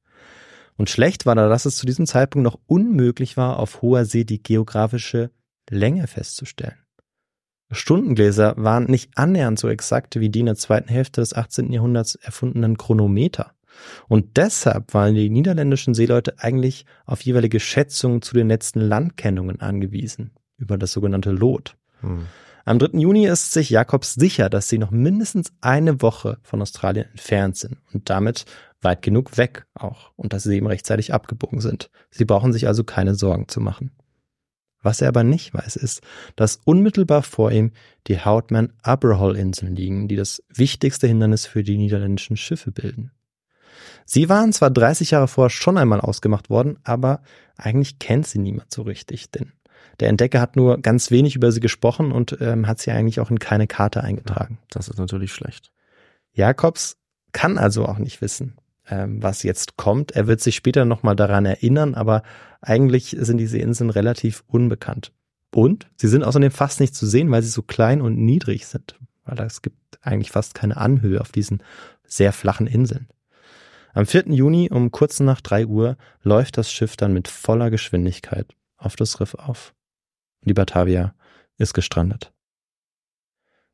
Und schlecht war da, dass es zu diesem Zeitpunkt noch unmöglich war, auf hoher See die geografische Länge festzustellen. Stundengläser waren nicht annähernd so exakt wie die in der zweiten Hälfte des 18. Jahrhunderts erfundenen Chronometer. Und deshalb waren die niederländischen Seeleute eigentlich auf jeweilige Schätzungen zu den letzten Landkennungen angewiesen, über das sogenannte Lot. Hm. Am 3. Juni ist sich Jakobs sicher, dass sie noch mindestens eine Woche von Australien entfernt sind und damit weit genug weg auch und dass sie eben rechtzeitig abgebogen sind. Sie brauchen sich also keine Sorgen zu machen. Was er aber nicht weiß, ist, dass unmittelbar vor ihm die Houtman Aberhall Inseln liegen, die das wichtigste Hindernis für die niederländischen Schiffe bilden. Sie waren zwar 30 Jahre vorher schon einmal ausgemacht worden, aber eigentlich kennt sie niemand so richtig, denn der Entdecker hat nur ganz wenig über sie gesprochen und ähm, hat sie eigentlich auch in keine Karte eingetragen. Das ist natürlich schlecht. Jakobs kann also auch nicht wissen, ähm, was jetzt kommt. Er wird sich später nochmal daran erinnern, aber eigentlich sind diese Inseln relativ unbekannt. Und sie sind außerdem fast nicht zu sehen, weil sie so klein und niedrig sind. Weil es gibt eigentlich fast keine Anhöhe auf diesen sehr flachen Inseln. Am 4. Juni um kurz nach drei Uhr läuft das Schiff dann mit voller Geschwindigkeit auf das Riff auf. Die Batavia ist gestrandet.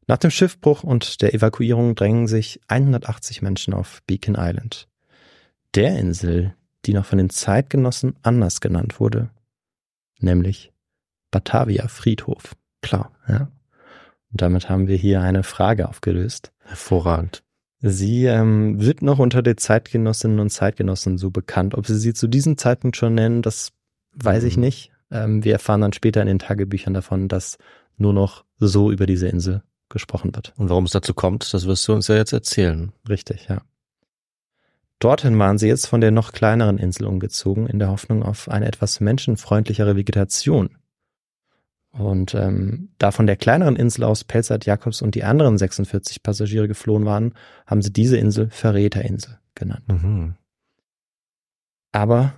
Nach dem Schiffbruch und der Evakuierung drängen sich 180 Menschen auf Beacon Island der Insel, die noch von den Zeitgenossen anders genannt wurde, nämlich Batavia Friedhof. Klar. Ja. Und damit haben wir hier eine Frage aufgelöst. Hervorragend. Sie ähm, wird noch unter den Zeitgenossinnen und Zeitgenossen so bekannt. Ob sie sie zu diesem Zeitpunkt schon nennen, das weiß ich mhm. nicht. Ähm, wir erfahren dann später in den Tagebüchern davon, dass nur noch so über diese Insel gesprochen wird. Und warum es dazu kommt, das wirst du uns ja jetzt erzählen. Richtig, ja. Dorthin waren sie jetzt von der noch kleineren Insel umgezogen, in der Hoffnung auf eine etwas menschenfreundlichere Vegetation. Und ähm, da von der kleineren Insel aus Pelzert Jakobs und die anderen 46 Passagiere geflohen waren, haben sie diese Insel Verräterinsel genannt. Mhm. Aber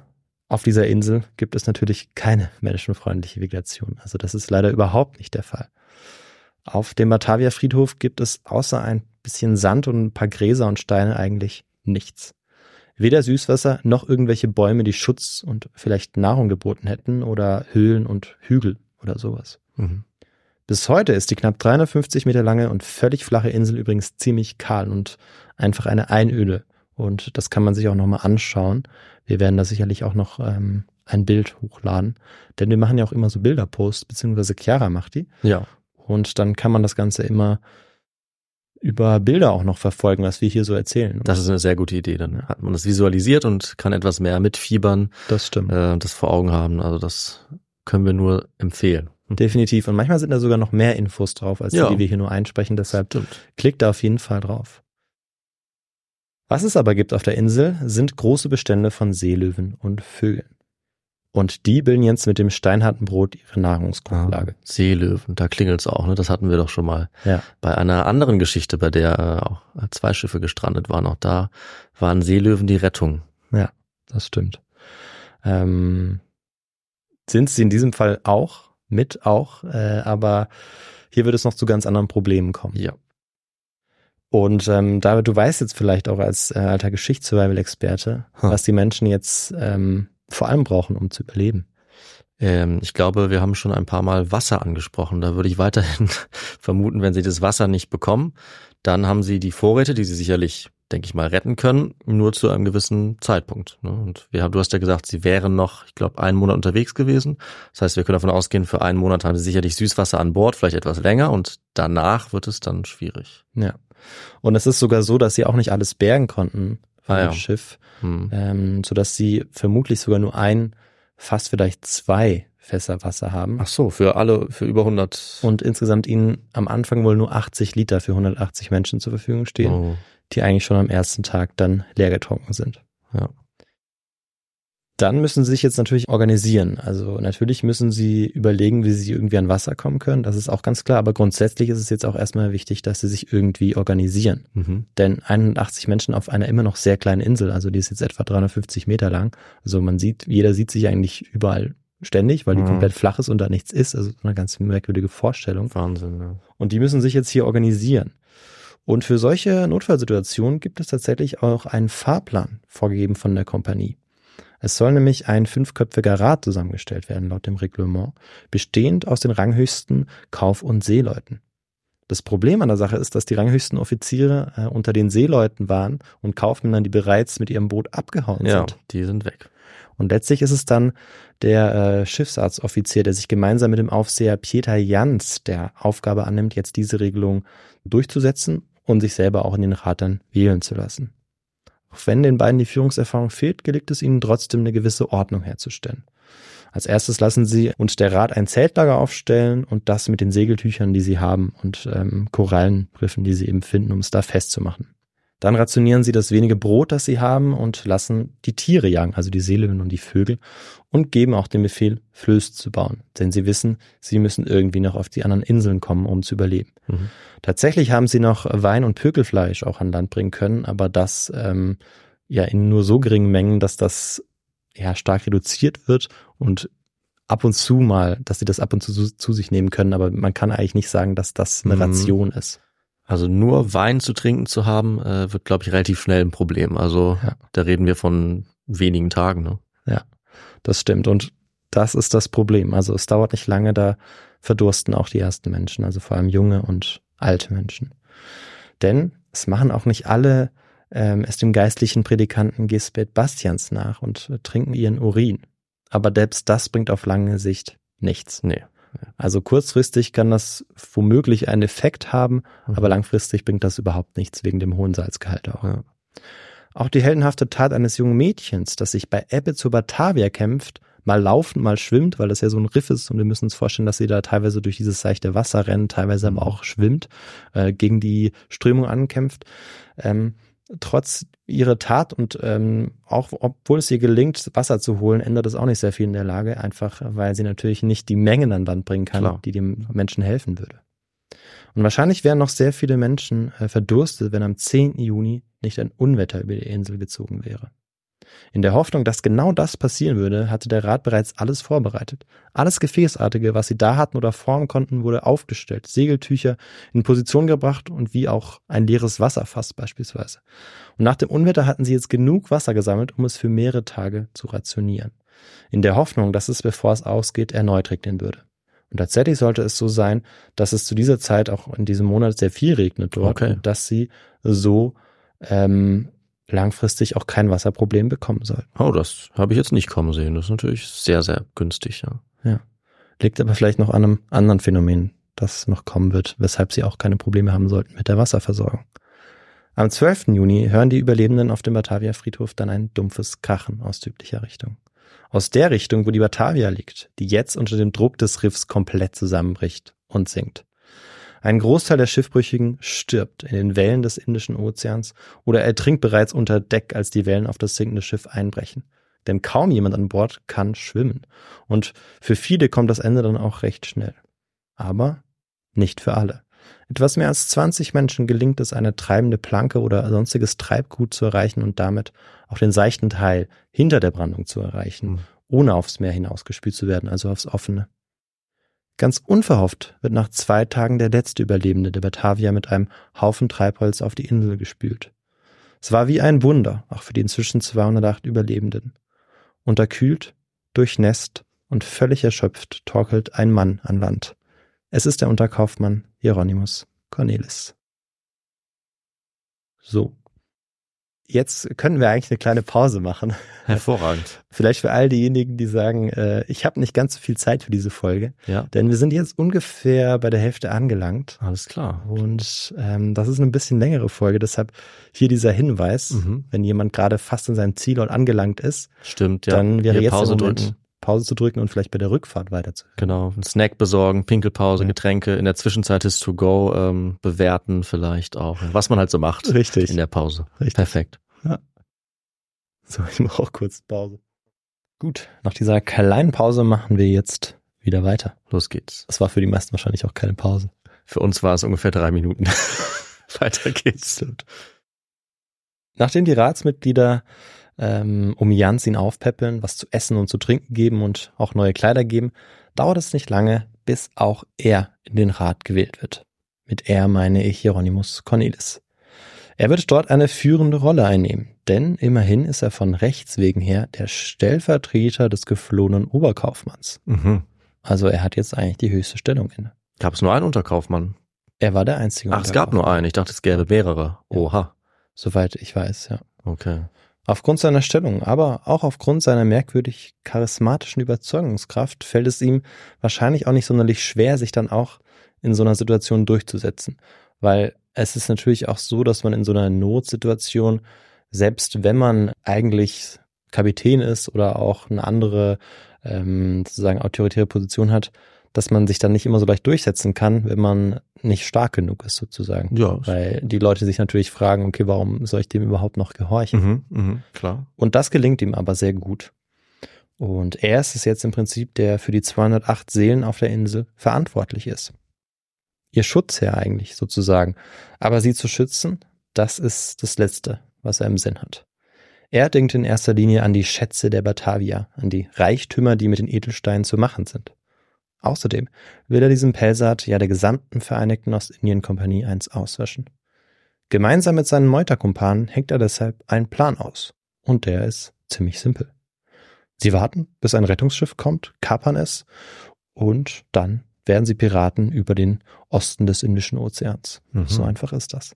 Auf dieser Insel gibt es natürlich keine menschenfreundliche Vegetation. Also das ist leider überhaupt nicht der Fall. Auf dem Batavia Friedhof gibt es außer ein bisschen Sand und ein paar Gräser und Steine eigentlich nichts. Weder Süßwasser noch irgendwelche Bäume, die Schutz und vielleicht Nahrung geboten hätten oder Höhlen und Hügel oder sowas. Mhm. Bis heute ist die knapp 350 Meter lange und völlig flache Insel übrigens ziemlich kahl und einfach eine Einöde. Und das kann man sich auch nochmal anschauen. Wir werden da sicherlich auch noch ähm, ein Bild hochladen. Denn wir machen ja auch immer so Bilderposts, beziehungsweise Chiara macht die. Ja. Und dann kann man das Ganze immer über Bilder auch noch verfolgen, was wir hier so erzählen. Das ist eine sehr gute Idee. Dann hat man das visualisiert und kann etwas mehr mitfiebern. Das stimmt. Äh, das vor Augen haben. Also das können wir nur empfehlen. Definitiv. Und manchmal sind da sogar noch mehr Infos drauf, als ja. die, die wir hier nur einsprechen. Deshalb Stimmt. klickt da auf jeden Fall drauf. Was es aber gibt auf der Insel, sind große Bestände von Seelöwen und Vögeln. Und die bilden jetzt mit dem steinharten Brot ihre Nahrungsgrundlage. Ah, Seelöwen, da klingelt's auch, ne? Das hatten wir doch schon mal ja. bei einer anderen Geschichte, bei der äh, auch zwei Schiffe gestrandet waren. Auch da waren Seelöwen die Rettung. Ja, das stimmt. Ähm, sind sie in diesem Fall auch mit auch, äh, aber hier wird es noch zu ganz anderen Problemen kommen. Ja. Und ähm, David, du weißt jetzt vielleicht auch als äh, alter Geschichtssurvival-Experte, hm. was die Menschen jetzt ähm, vor allem brauchen, um zu überleben. Ähm, ich glaube, wir haben schon ein paar Mal Wasser angesprochen. Da würde ich weiterhin vermuten, wenn sie das Wasser nicht bekommen, dann haben sie die Vorräte, die sie sicherlich, denke ich mal, retten können, nur zu einem gewissen Zeitpunkt. Ne? Und wir haben, du hast ja gesagt, sie wären noch, ich glaube, einen Monat unterwegs gewesen. Das heißt, wir können davon ausgehen, für einen Monat haben sie sicherlich Süßwasser an Bord, vielleicht etwas länger und danach wird es dann schwierig. Ja. Und es ist sogar so, dass sie auch nicht alles bergen konnten vom ah, ja. Schiff, hm. ähm, sodass sie vermutlich sogar nur ein, fast vielleicht zwei Fässer Wasser haben. Ach so, für alle, für über 100. Und insgesamt ihnen am Anfang wohl nur 80 Liter für 180 Menschen zur Verfügung stehen, oh. die eigentlich schon am ersten Tag dann leer getrunken sind. Ja. Dann müssen sie sich jetzt natürlich organisieren. Also natürlich müssen sie überlegen, wie sie irgendwie an Wasser kommen können. Das ist auch ganz klar. Aber grundsätzlich ist es jetzt auch erstmal wichtig, dass sie sich irgendwie organisieren. Mhm. Denn 81 Menschen auf einer immer noch sehr kleinen Insel, also die ist jetzt etwa 350 Meter lang. Also man sieht, jeder sieht sich eigentlich überall ständig, weil die mhm. komplett flach ist und da nichts ist. Also eine ganz merkwürdige Vorstellung. Wahnsinn, ja. Und die müssen sich jetzt hier organisieren. Und für solche Notfallsituationen gibt es tatsächlich auch einen Fahrplan vorgegeben von der Kompanie. Es soll nämlich ein fünfköpfiger Rat zusammengestellt werden, laut dem Reglement, bestehend aus den ranghöchsten Kauf- und Seeleuten. Das Problem an der Sache ist, dass die ranghöchsten Offiziere äh, unter den Seeleuten waren und Kaufmännern, die bereits mit ihrem Boot abgehauen ja, sind. die sind weg. Und letztlich ist es dann der äh, Schiffsarztoffizier, der sich gemeinsam mit dem Aufseher Pieter Jans der Aufgabe annimmt, jetzt diese Regelung durchzusetzen und sich selber auch in den Rat dann wählen zu lassen. Auch wenn den beiden die Führungserfahrung fehlt, gelingt es ihnen trotzdem eine gewisse Ordnung herzustellen. Als erstes lassen sie und der Rat ein Zeltlager aufstellen und das mit den Segeltüchern, die sie haben und ähm, Korallenriffen, die sie eben finden, um es da festzumachen. Dann rationieren sie das wenige Brot, das sie haben und lassen die Tiere jagen, also die Seelöwen und die Vögel und geben auch den Befehl, Flöße zu bauen, denn sie wissen, sie müssen irgendwie noch auf die anderen Inseln kommen, um zu überleben. Mhm. Tatsächlich haben sie noch Wein und Pökelfleisch auch an Land bringen können, aber das ähm, ja in nur so geringen Mengen, dass das ja stark reduziert wird und ab und zu mal, dass sie das ab und zu zu, zu sich nehmen können, aber man kann eigentlich nicht sagen, dass das eine mhm. Ration ist. Also nur Wein zu trinken zu haben, äh, wird, glaube ich, relativ schnell ein Problem. Also ja. da reden wir von wenigen Tagen. Ne? Ja, das stimmt. Und das ist das Problem. Also es dauert nicht lange, da verdursten auch die ersten Menschen, also vor allem junge und alte Menschen. Denn es machen auch nicht alle ähm, es dem geistlichen Predikanten Gisbert Bastians nach und trinken ihren Urin. Aber selbst das bringt auf lange Sicht nichts. Nee. Also kurzfristig kann das womöglich einen Effekt haben, mhm. aber langfristig bringt das überhaupt nichts wegen dem hohen Salzgehalt auch. Ja. Auch die heldenhafte Tat eines jungen Mädchens, das sich bei Ebbe zu Batavia kämpft, mal laufen, mal schwimmt, weil das ja so ein Riff ist und wir müssen uns vorstellen, dass sie da teilweise durch dieses seichte Wasser rennt, teilweise aber mhm. auch schwimmt, äh, gegen die Strömung ankämpft. Ähm, trotz ihrer Tat und ähm, auch obwohl es ihr gelingt, Wasser zu holen, ändert es auch nicht sehr viel in der Lage, einfach weil sie natürlich nicht die Mengen an Land bringen kann, Klar. die dem Menschen helfen würde. Und wahrscheinlich wären noch sehr viele Menschen äh, verdurstet, wenn am 10. Juni nicht ein Unwetter über die Insel gezogen wäre. In der Hoffnung, dass genau das passieren würde, hatte der Rat bereits alles vorbereitet. Alles Gefäßartige, was sie da hatten oder formen konnten, wurde aufgestellt, Segeltücher in Position gebracht und wie auch ein leeres Wasserfass beispielsweise. Und nach dem Unwetter hatten sie jetzt genug Wasser gesammelt, um es für mehrere Tage zu rationieren. In der Hoffnung, dass es, bevor es ausgeht, erneut regnen würde. Und tatsächlich sollte es so sein, dass es zu dieser Zeit auch in diesem Monat sehr viel regnet dort Okay. und dass sie so ähm, langfristig auch kein Wasserproblem bekommen sollten. Oh, das habe ich jetzt nicht kommen sehen. Das ist natürlich sehr, sehr günstig, ja. Liegt aber vielleicht noch an einem anderen Phänomen, das noch kommen wird, weshalb sie auch keine Probleme haben sollten mit der Wasserversorgung. Am 12. Juni hören die Überlebenden auf dem Batavia Friedhof dann ein dumpfes Krachen aus südlicher Richtung. Aus der Richtung, wo die Batavia liegt, die jetzt unter dem Druck des Riffs komplett zusammenbricht und sinkt. Ein Großteil der Schiffbrüchigen stirbt in den Wellen des Indischen Ozeans oder ertrinkt bereits unter Deck, als die Wellen auf das sinkende Schiff einbrechen. Denn kaum jemand an Bord kann schwimmen. Und für viele kommt das Ende dann auch recht schnell. Aber nicht für alle. Etwas mehr als 20 Menschen gelingt es, eine treibende Planke oder sonstiges Treibgut zu erreichen und damit auch den seichten Teil hinter der Brandung zu erreichen, Hm. ohne aufs Meer hinausgespült zu werden, also aufs Offene. Ganz unverhofft wird nach zwei Tagen der letzte Überlebende der Batavia mit einem Haufen Treibholz auf die Insel gespült. Es war wie ein Wunder, auch für die inzwischen 208 Überlebenden. Unterkühlt, durchnässt und völlig erschöpft torkelt ein Mann an Land. Es ist der Unterkaufmann Hieronymus Cornelis. So. Jetzt können wir eigentlich eine kleine Pause machen. Hervorragend. Vielleicht für all diejenigen, die sagen, äh, ich habe nicht ganz so viel Zeit für diese Folge. Ja, Denn wir sind jetzt ungefähr bei der Hälfte angelangt. alles klar. Und ähm, das ist eine bisschen längere Folge, deshalb hier dieser Hinweis, Mhm. wenn jemand gerade fast an seinem Zielort angelangt ist, Stimmt, ja. dann wäre Hier jetzt Pause drücken. Pause zu drücken und vielleicht bei der Rückfahrt weiterzuhören. Genau, einen Snack besorgen, Pinkelpause, Ja. Getränke, in der Zwischenzeit ist to go ähm, bewerten vielleicht auch, was man halt so macht Richtig. in der Pause. Richtig. Perfekt. So, ich mache auch kurz Pause. Gut, nach dieser kleinen Pause machen wir jetzt wieder weiter. Los geht's. Das war für die meisten wahrscheinlich auch keine Pause. Für uns war es ungefähr drei Minuten. Weiter geht's. Nachdem die Ratsmitglieder ähm, um Jans ihn aufpäppeln, was zu essen und zu trinken geben und auch neue Kleider geben, dauert es nicht lange, bis auch er in den Rat gewählt wird. Mit er meine ich Hieronymus Cornelis. Er wird dort eine führende Rolle einnehmen, denn immerhin ist er von Rechts wegen her der Stellvertreter des geflohenen Oberkaufmanns. Mhm. Also er hat jetzt eigentlich die höchste Stellung inne. Gab es nur einen Unterkaufmann? Er war der einzige. Ach, es gab nur einen. Ich dachte, es gäbe mehrere. Ja. Oha. Soweit ich weiß, ja. Okay. Aufgrund seiner Stellung, aber auch aufgrund seiner merkwürdig charismatischen Überzeugungskraft fällt es ihm wahrscheinlich auch nicht sonderlich schwer, sich dann auch in so einer Situation durchzusetzen. Weil es ist natürlich auch so, dass man in so einer Notsituation, selbst wenn man eigentlich Kapitän ist oder auch eine andere ähm, sozusagen autoritäre Position hat, dass man sich dann nicht immer so leicht durchsetzen kann, wenn man nicht stark genug ist sozusagen. Ja. Weil die Leute sich natürlich fragen, okay, warum soll ich dem überhaupt noch gehorchen? Mhm, mhm, klar. Und das gelingt ihm aber sehr gut. Und er ist es jetzt im Prinzip, der für die 208 Seelen auf der Insel verantwortlich ist. Ihr Schutzherr eigentlich sozusagen. Aber sie zu schützen, das ist das Letzte, was er im Sinn hat. Er denkt in erster Linie an die Schätze der Batavia, an die Reichtümer, die mit den Edelsteinen zu machen sind. Außerdem will er diesem Pelsat ja der gesamten Vereinigten Ostindien-Kompanie eins auswischen. Gemeinsam mit seinen Meuterkumpanen hängt er deshalb einen Plan aus. Und der ist ziemlich simpel. Sie warten, bis ein Rettungsschiff kommt, kapern es und dann werden sie Piraten über den Osten des Indischen Ozeans. Mhm. So einfach ist das.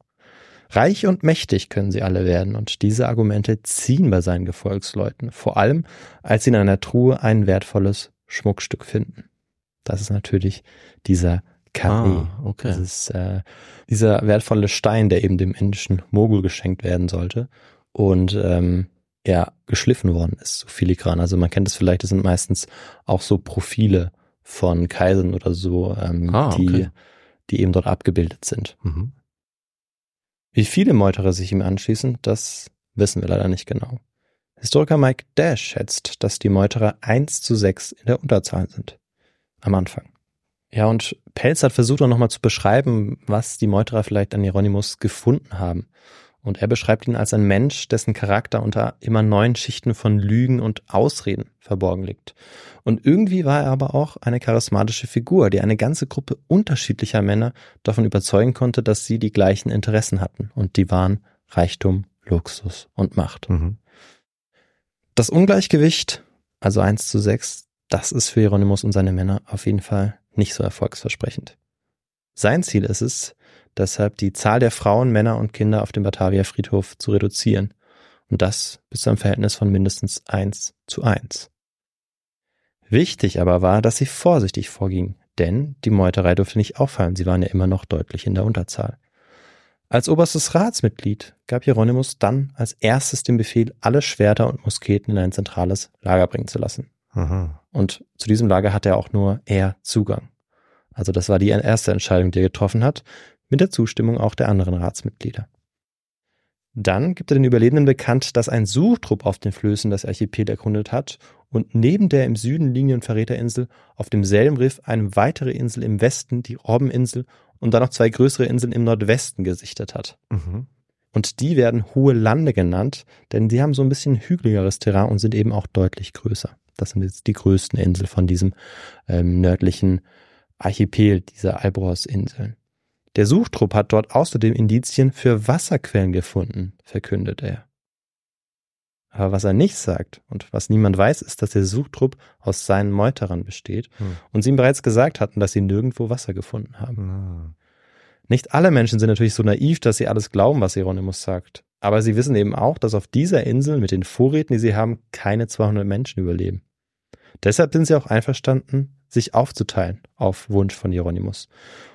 Reich und mächtig können sie alle werden und diese Argumente ziehen bei seinen Gefolgsleuten, vor allem als sie in einer Truhe ein wertvolles Schmuckstück finden. Das ist natürlich dieser Karree. Ah, okay. Das ist äh, dieser wertvolle Stein, der eben dem indischen Mogul geschenkt werden sollte und ähm, er geschliffen worden ist, so filigran. Also man kennt es vielleicht, das sind meistens auch so Profile von Kaisern oder so, ähm, Ah, die, okay. die eben dort abgebildet sind. Mhm. Wie viele Meuterer sich ihm anschließen, das wissen wir leider nicht genau. Historiker Mike Dash schätzt, dass die Meuterer 1 zu 6 in der Unterzahl sind. Am Anfang. Ja, und Pelz hat versucht auch nochmal zu beschreiben, was die Meuterer vielleicht an Hieronymus gefunden haben. Und er beschreibt ihn als ein Mensch, dessen Charakter unter immer neuen Schichten von Lügen und Ausreden verborgen liegt. Und irgendwie war er aber auch eine charismatische Figur, die eine ganze Gruppe unterschiedlicher Männer davon überzeugen konnte, dass sie die gleichen Interessen hatten. Und die waren Reichtum, Luxus und Macht. Mhm. Das Ungleichgewicht, also eins zu sechs, das ist für Hieronymus und seine Männer auf jeden Fall nicht so erfolgsversprechend. Sein Ziel ist es, deshalb die Zahl der Frauen, Männer und Kinder auf dem Batavia Friedhof zu reduzieren. Und das bis zu einem Verhältnis von mindestens eins zu eins. Wichtig aber war, dass sie vorsichtig vorging, denn die Meuterei durfte nicht auffallen, sie waren ja immer noch deutlich in der Unterzahl. Als oberstes Ratsmitglied gab Hieronymus dann als erstes den Befehl, alle Schwerter und Musketen in ein zentrales Lager bringen zu lassen. Aha. Und zu diesem Lager hatte er auch nur er Zugang. Also das war die erste Entscheidung, die er getroffen hat, mit der Zustimmung auch der anderen Ratsmitglieder. Dann gibt er den Überlebenden bekannt, dass ein Suchtrupp auf den Flößen das Archipel erkundet hat und neben der im Süden liegenden Verräterinsel auf demselben Riff eine weitere Insel im Westen, die Robbeninsel, und dann noch zwei größere Inseln im Nordwesten gesichtet hat. Mhm. Und die werden Hohe Lande genannt, denn die haben so ein bisschen hügeligeres Terrain und sind eben auch deutlich größer. Das sind jetzt die größten Inseln von diesem ähm, nördlichen Archipel dieser Alboros-Inseln. Der Suchtrupp hat dort außerdem Indizien für Wasserquellen gefunden, verkündet er. Aber was er nicht sagt und was niemand weiß, ist, dass der Suchtrupp aus seinen Meuterern besteht hm. und sie ihm bereits gesagt hatten, dass sie nirgendwo Wasser gefunden haben. Hm. Nicht alle Menschen sind natürlich so naiv, dass sie alles glauben, was Hieronymus sagt. Aber sie wissen eben auch, dass auf dieser Insel mit den Vorräten, die sie haben, keine 200 Menschen überleben. Deshalb sind sie auch einverstanden, sich aufzuteilen auf Wunsch von Hieronymus.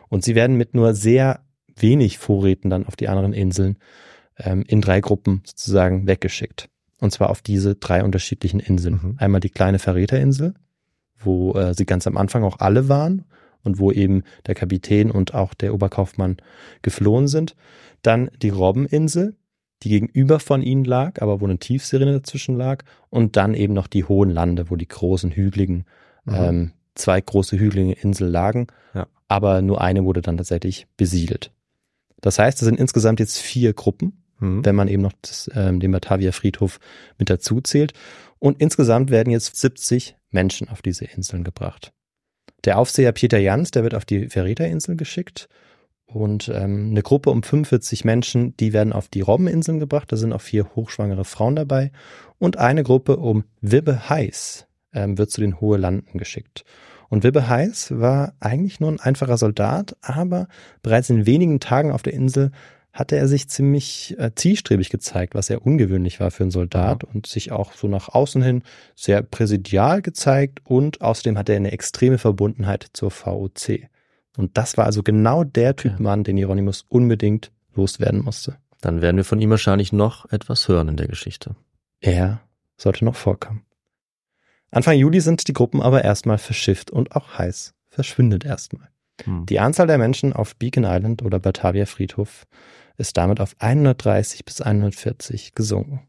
Und sie werden mit nur sehr wenig Vorräten dann auf die anderen Inseln ähm, in drei Gruppen sozusagen weggeschickt. Und zwar auf diese drei unterschiedlichen Inseln. Mhm. Einmal die kleine Verräterinsel, wo äh, sie ganz am Anfang auch alle waren und wo eben der Kapitän und auch der Oberkaufmann geflohen sind. Dann die Robbeninsel, die gegenüber von ihnen lag, aber wo eine Tiefseerinne dazwischen lag. Und dann eben noch die hohen Lande, wo die großen hügeligen, mhm. ähm, zwei große hügelige Inseln lagen. Ja. Aber nur eine wurde dann tatsächlich besiedelt. Das heißt, es sind insgesamt jetzt vier Gruppen, mhm. wenn man eben noch das, ähm, den Batavia Friedhof mit dazu zählt. Und insgesamt werden jetzt 70 Menschen auf diese Inseln gebracht. Der Aufseher Peter Jans, der wird auf die Verräterinsel geschickt und ähm, eine Gruppe um 45 Menschen, die werden auf die Robbeninseln gebracht. Da sind auch vier hochschwangere Frauen dabei. Und eine Gruppe um Wibbe Heiß ähm, wird zu den Hohe Landen geschickt. Und Wibbe Heiß war eigentlich nur ein einfacher Soldat, aber bereits in wenigen Tagen auf der Insel hatte er sich ziemlich äh, zielstrebig gezeigt, was sehr ungewöhnlich war für einen Soldat ja. und sich auch so nach außen hin sehr präsidial gezeigt und außerdem hatte er eine extreme Verbundenheit zur VOC. Und das war also genau der Typ Mann, den Hieronymus unbedingt loswerden musste. Dann werden wir von ihm wahrscheinlich noch etwas hören in der Geschichte. Er sollte noch vorkommen. Anfang Juli sind die Gruppen aber erstmal verschifft und auch heiß verschwindet erstmal. Hm. Die Anzahl der Menschen auf Beacon Island oder Batavia Friedhof ist damit auf 130 bis 140 gesunken.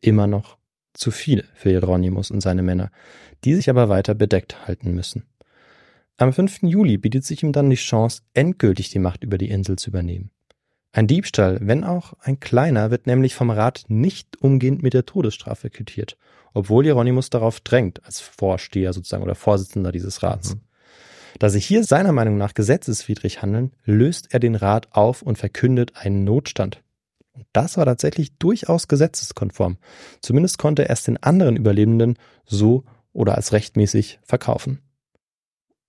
Immer noch zu viele für Hieronymus und seine Männer, die sich aber weiter bedeckt halten müssen. Am 5. Juli bietet sich ihm dann die Chance, endgültig die Macht über die Insel zu übernehmen. Ein Diebstahl, wenn auch ein kleiner, wird nämlich vom Rat nicht umgehend mit der Todesstrafe quittiert, obwohl Hieronymus darauf drängt, als Vorsteher sozusagen oder Vorsitzender dieses Rats. Mhm. Da sie hier seiner Meinung nach gesetzeswidrig handeln, löst er den Rat auf und verkündet einen Notstand. Und das war tatsächlich durchaus gesetzeskonform. Zumindest konnte er es den anderen Überlebenden so oder als rechtmäßig verkaufen.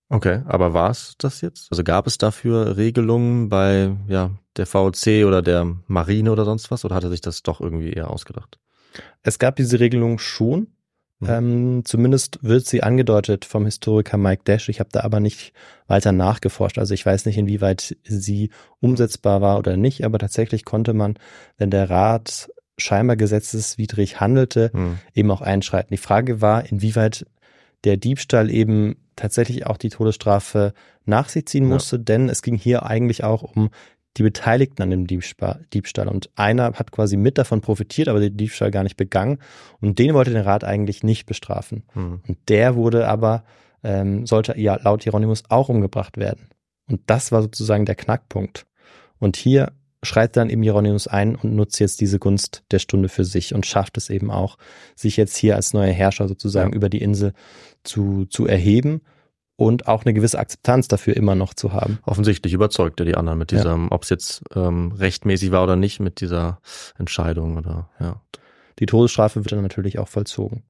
Okay, aber war es das jetzt? Also gab es dafür Regelungen bei ja, der VOC oder der Marine oder sonst was? Oder hat er sich das doch irgendwie eher ausgedacht? Es gab diese Regelung schon. Mhm. Ähm, zumindest wird sie angedeutet vom Historiker Mike Dash. Ich habe da aber nicht weiter nachgeforscht. Also ich weiß nicht, inwieweit sie umsetzbar war oder nicht, aber tatsächlich konnte man, wenn der Rat scheinbar gesetzeswidrig handelte, mhm. eben auch einschreiten. Die Frage war, inwieweit der Diebstahl eben tatsächlich auch die Todesstrafe nach sich ziehen musste, ja. denn es ging hier eigentlich auch um die Beteiligten an dem Diebstahl. Und einer hat quasi mit davon profitiert, aber den Diebstahl gar nicht begangen. Und den wollte der Rat eigentlich nicht bestrafen. Hm. Und der wurde aber, ähm, sollte ja laut Hieronymus auch umgebracht werden. Und das war sozusagen der Knackpunkt. Und hier schreit dann eben Hieronymus ein und nutzt jetzt diese Gunst der Stunde für sich und schafft es eben auch, sich jetzt hier als neuer Herrscher sozusagen ja. über die Insel zu, zu erheben und auch eine gewisse Akzeptanz dafür immer noch zu haben. Offensichtlich überzeugt er die anderen mit diesem, ja. ob es jetzt ähm, rechtmäßig war oder nicht, mit dieser Entscheidung oder ja. Die Todesstrafe wird dann natürlich auch vollzogen.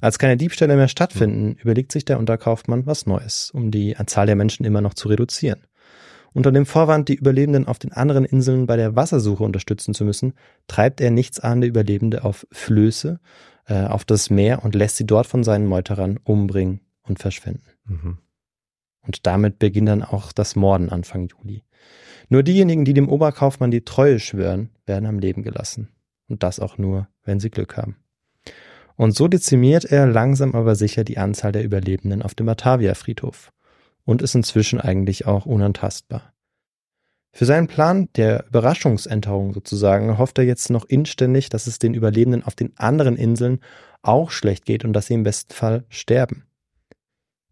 Als keine Diebstähle mehr stattfinden, mhm. überlegt sich der Unterkaufmann was Neues, um die Anzahl der Menschen immer noch zu reduzieren. Unter dem Vorwand, die Überlebenden auf den anderen Inseln bei der Wassersuche unterstützen zu müssen, treibt er nichtsahnende Überlebende auf Flöße, äh, auf das Meer und lässt sie dort von seinen Meuterern umbringen und verschwinden. Mhm. Und damit beginnt dann auch das Morden Anfang Juli. Nur diejenigen, die dem Oberkaufmann die Treue schwören, werden am Leben gelassen. Und das auch nur, wenn sie Glück haben. Und so dezimiert er langsam aber sicher die Anzahl der Überlebenden auf dem Batavia-Friedhof und ist inzwischen eigentlich auch unantastbar. Für seinen Plan der Überraschungsenterung sozusagen hofft er jetzt noch inständig, dass es den Überlebenden auf den anderen Inseln auch schlecht geht und dass sie im besten Fall sterben.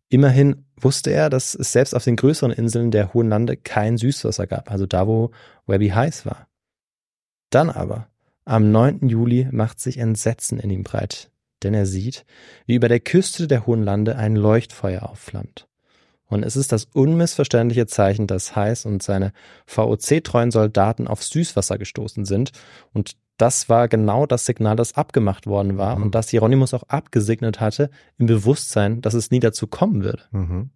Immerhin wusste er, dass es selbst auf den größeren Inseln der Hohen Lande kein Süßwasser gab, also da, wo Webby heiß war. Dann aber, am 9. Juli macht sich Entsetzen in ihm breit, denn er sieht, wie über der Küste der Hohen Lande ein Leuchtfeuer aufflammt. Und es ist das unmissverständliche Zeichen, dass Heiß und seine VOC-treuen Soldaten auf Süßwasser gestoßen sind. Und das war genau das Signal, das abgemacht worden war mhm. und das Hieronymus auch abgesegnet hatte, im Bewusstsein, dass es nie dazu kommen würde. Mhm.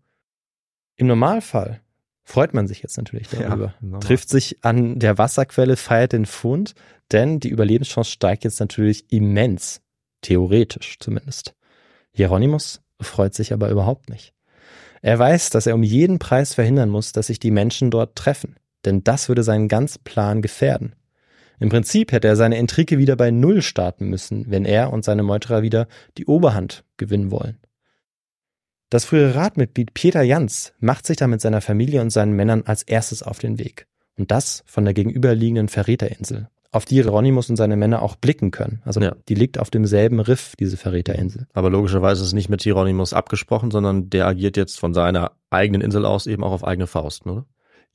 Im Normalfall freut man sich jetzt natürlich darüber. Ja, Trifft sich an der Wasserquelle, feiert den Fund, denn die Überlebenschance steigt jetzt natürlich immens. Theoretisch zumindest. Hieronymus freut sich aber überhaupt nicht. Er weiß, dass er um jeden Preis verhindern muss, dass sich die Menschen dort treffen, denn das würde seinen ganzen Plan gefährden. Im Prinzip hätte er seine Intrige wieder bei Null starten müssen, wenn er und seine Meuterer wieder die Oberhand gewinnen wollen. Das frühere Ratmitglied Peter Jans macht sich da mit seiner Familie und seinen Männern als erstes auf den Weg. Und das von der gegenüberliegenden Verräterinsel, auf die Hieronymus und seine Männer auch blicken können. Also ja. die liegt auf demselben Riff, diese Verräterinsel. Aber logischerweise ist es nicht mit Hieronymus abgesprochen, sondern der agiert jetzt von seiner eigenen Insel aus eben auch auf eigene Faust, oder?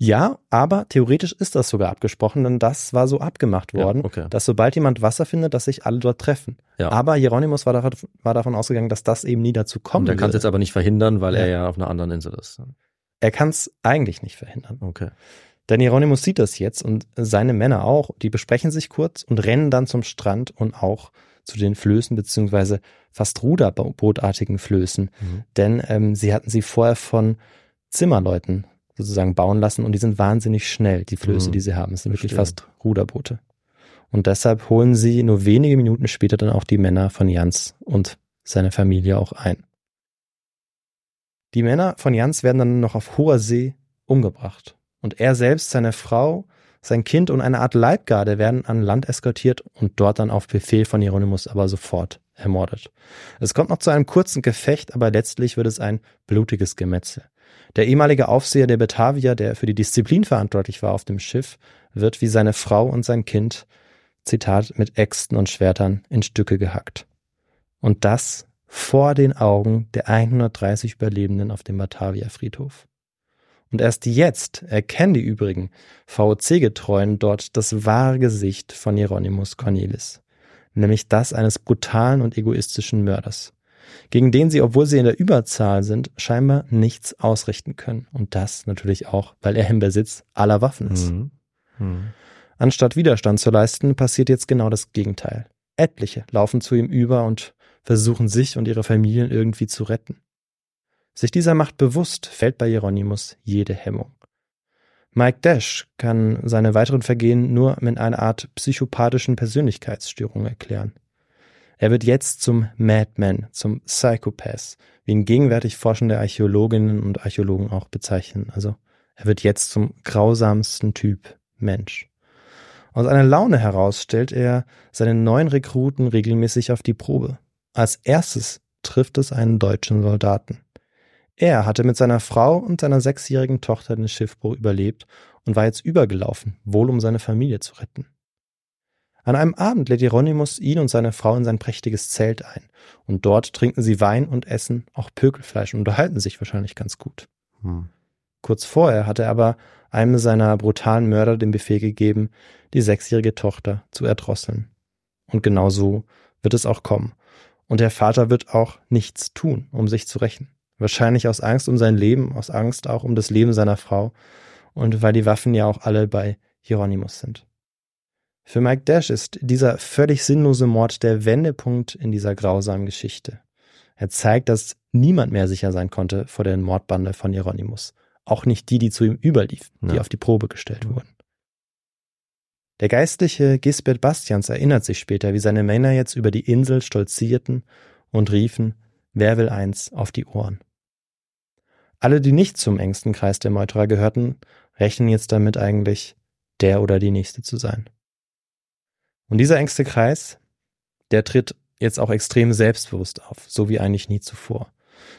Ja, aber theoretisch ist das sogar abgesprochen, denn das war so abgemacht worden, ja, okay. dass sobald jemand Wasser findet, dass sich alle dort treffen. Ja. Aber Hieronymus war, davon, war davon ausgegangen, dass das eben nie dazu kommt. Und er kann es jetzt aber nicht verhindern, weil ja. er ja auf einer anderen Insel ist. Er kann es eigentlich nicht verhindern. Okay. Denn Hieronymus sieht das jetzt und seine Männer auch, die besprechen sich kurz und rennen dann zum Strand und auch zu den Flößen beziehungsweise fast ruderbootartigen Flößen. Mhm. Denn ähm, sie hatten sie vorher von Zimmerleuten sozusagen bauen lassen und die sind wahnsinnig schnell, die Flöße, mhm. die sie haben. Es sind wirklich fast Ruderboote. Und deshalb holen sie nur wenige Minuten später dann auch die Männer von Jans und seine Familie auch ein. Die Männer von Jans werden dann noch auf hoher See umgebracht. Und er selbst, seine Frau, sein Kind und eine Art Leibgarde werden an Land eskortiert und dort dann auf Befehl von Hieronymus aber sofort ermordet. Es kommt noch zu einem kurzen Gefecht, aber letztlich wird es ein blutiges Gemetzel. Der ehemalige Aufseher der Batavia, der für die Disziplin verantwortlich war auf dem Schiff, wird wie seine Frau und sein Kind, Zitat, mit Äxten und Schwertern in Stücke gehackt. Und das vor den Augen der 130 Überlebenden auf dem Batavia-Friedhof. Und erst jetzt erkennen die übrigen VOC-Getreuen dort das wahre Gesicht von Hieronymus Cornelis, nämlich das eines brutalen und egoistischen Mörders gegen den sie, obwohl sie in der Überzahl sind, scheinbar nichts ausrichten können. Und das natürlich auch, weil er im Besitz aller Waffen ist. Mhm. Mhm. Anstatt Widerstand zu leisten, passiert jetzt genau das Gegenteil. Etliche laufen zu ihm über und versuchen sich und ihre Familien irgendwie zu retten. Sich dieser Macht bewusst, fällt bei Hieronymus jede Hemmung. Mike Dash kann seine weiteren Vergehen nur mit einer Art psychopathischen Persönlichkeitsstörung erklären. Er wird jetzt zum Madman, zum Psychopath, wie ihn gegenwärtig forschende Archäologinnen und Archäologen auch bezeichnen. Also er wird jetzt zum grausamsten Typ Mensch. Aus einer Laune heraus stellt er seine neuen Rekruten regelmäßig auf die Probe. Als erstes trifft es einen deutschen Soldaten. Er hatte mit seiner Frau und seiner sechsjährigen Tochter den Schiffbruch überlebt und war jetzt übergelaufen, wohl um seine Familie zu retten. An einem Abend lädt Hieronymus ihn und seine Frau in sein prächtiges Zelt ein. Und dort trinken sie Wein und essen auch Pökelfleisch und unterhalten sich wahrscheinlich ganz gut. Hm. Kurz vorher hat er aber einem seiner brutalen Mörder den Befehl gegeben, die sechsjährige Tochter zu erdrosseln. Und genau so wird es auch kommen. Und der Vater wird auch nichts tun, um sich zu rächen. Wahrscheinlich aus Angst um sein Leben, aus Angst auch um das Leben seiner Frau und weil die Waffen ja auch alle bei Hieronymus sind. Für Mike Dash ist dieser völlig sinnlose Mord der Wendepunkt in dieser grausamen Geschichte. Er zeigt, dass niemand mehr sicher sein konnte vor der Mordbande von Hieronymus. Auch nicht die, die zu ihm überlief, die Ja. auf die Probe gestellt wurden. Der geistliche Gisbert Bastians erinnert sich später, wie seine Männer jetzt über die Insel stolzierten und riefen, wer will eins auf die Ohren. Alle, die nicht zum engsten Kreis der Meuterer gehörten, rechnen jetzt damit eigentlich, der oder die Nächste zu sein. Und dieser engste Kreis, der tritt jetzt auch extrem selbstbewusst auf, so wie eigentlich nie zuvor.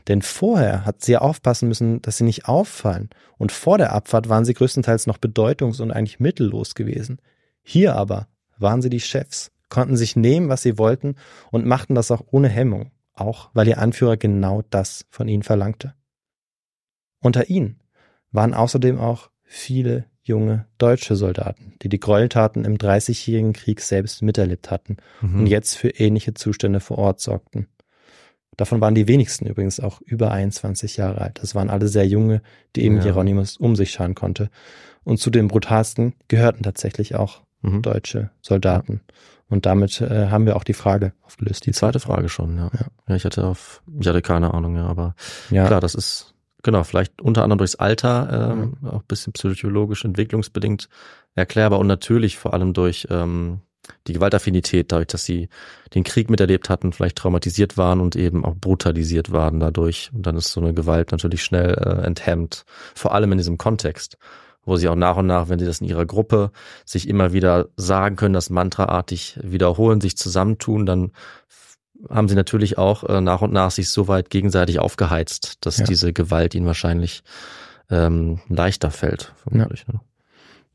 Denn vorher hat sie aufpassen müssen, dass sie nicht auffallen. Und vor der Abfahrt waren sie größtenteils noch bedeutungs- und eigentlich mittellos gewesen. Hier aber waren sie die Chefs, konnten sich nehmen, was sie wollten und machten das auch ohne Hemmung, auch weil ihr Anführer genau das von ihnen verlangte. Unter ihnen waren außerdem auch viele junge deutsche Soldaten, die die Gräueltaten im Dreißigjährigen Krieg selbst miterlebt hatten Mhm. und jetzt für ähnliche Zustände vor Ort sorgten. Davon waren die wenigsten übrigens auch über 21 Jahre alt. Das waren alle sehr junge, die eben Ja. Hieronymus um sich scharen konnte. Und zu den brutalsten gehörten tatsächlich auch Mhm. deutsche Soldaten. Und damit äh, haben wir auch die Frage aufgelöst. Die zweite Frage schon, ja. Ja. ja. ich hatte auf, ich hatte keine Ahnung, ja, aber Ja, klar, das ist, genau, vielleicht unter anderem durchs Alter, ähm, auch ein bisschen psychologisch, entwicklungsbedingt erklärbar und natürlich vor allem durch ähm, die Gewaltaffinität, dadurch, dass sie den Krieg miterlebt hatten, vielleicht traumatisiert waren und eben auch brutalisiert waren dadurch. Und dann ist so eine Gewalt natürlich schnell äh, enthemmt, vor allem in diesem Kontext, wo sie auch nach und nach, wenn sie das in ihrer Gruppe sich immer wieder sagen können, das mantraartig wiederholen, sich zusammentun, dann haben sie natürlich auch äh, nach und nach sich so weit gegenseitig aufgeheizt, dass Ja. diese Gewalt ihnen wahrscheinlich ähm, leichter fällt, vermutlich. Ne?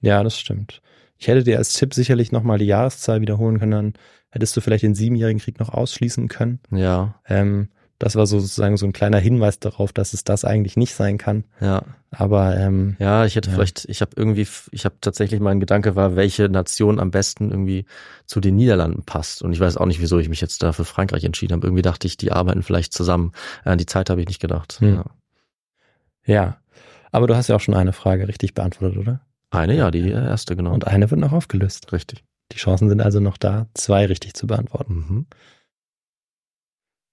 ja, das stimmt. Ich hätte dir als Tipp sicherlich nochmal die Jahreszahl wiederholen können, dann hättest du vielleicht den Siebenjährigen Krieg noch ausschließen können. Ja, Ähm, das war sozusagen so ein kleiner Hinweis darauf, dass es das eigentlich nicht sein kann. ja. Aber ähm, Ja, ich hätte Ja. vielleicht, ich habe irgendwie, ich habe tatsächlich mein Gedanke war, welche Nation am besten irgendwie zu den Niederlanden passt. Und ich weiß auch nicht, wieso ich mich jetzt da für Frankreich entschieden habe. Irgendwie dachte ich, die arbeiten vielleicht zusammen. An die Zeit habe ich nicht gedacht. Hm. Ja. ja. Aber du hast ja auch schon eine Frage richtig beantwortet, oder? Eine, ja, die erste, genau. Und eine wird noch aufgelöst. richtig. Die Chancen sind also noch da, zwei richtig zu beantworten. Mhm.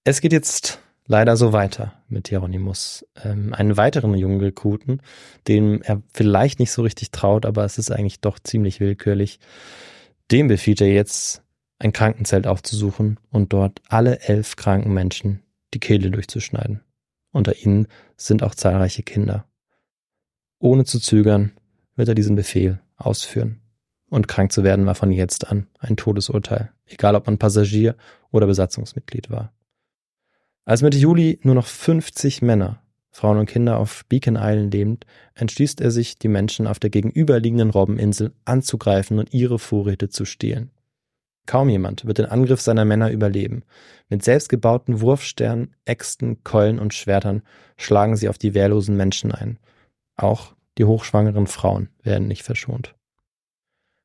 Es geht jetzt leider so weiter mit Hieronymus. Ähm, einen weiteren jungen Rekruten, dem er vielleicht nicht so richtig traut, aber es ist eigentlich doch ziemlich willkürlich. Dem befiehlt er jetzt, ein Krankenzelt aufzusuchen und dort alle elf kranken Menschen die Kehle durchzuschneiden. Unter ihnen sind auch zahlreiche Kinder. Ohne zu zögern wird er diesen Befehl ausführen. Und krank zu werden war von jetzt an ein Todesurteil, egal ob man Passagier oder Besatzungsmitglied war. Als Mitte Juli nur noch 50 Männer, Frauen und Kinder auf Beacon Island lebend, entschließt er sich, die Menschen auf der gegenüberliegenden Robbeninsel anzugreifen und ihre Vorräte zu stehlen. Kaum jemand wird den Angriff seiner Männer überleben. Mit selbstgebauten Wurfsternen, Äxten, Keulen und Schwertern schlagen sie auf die wehrlosen Menschen ein. Auch die hochschwangeren Frauen werden nicht verschont.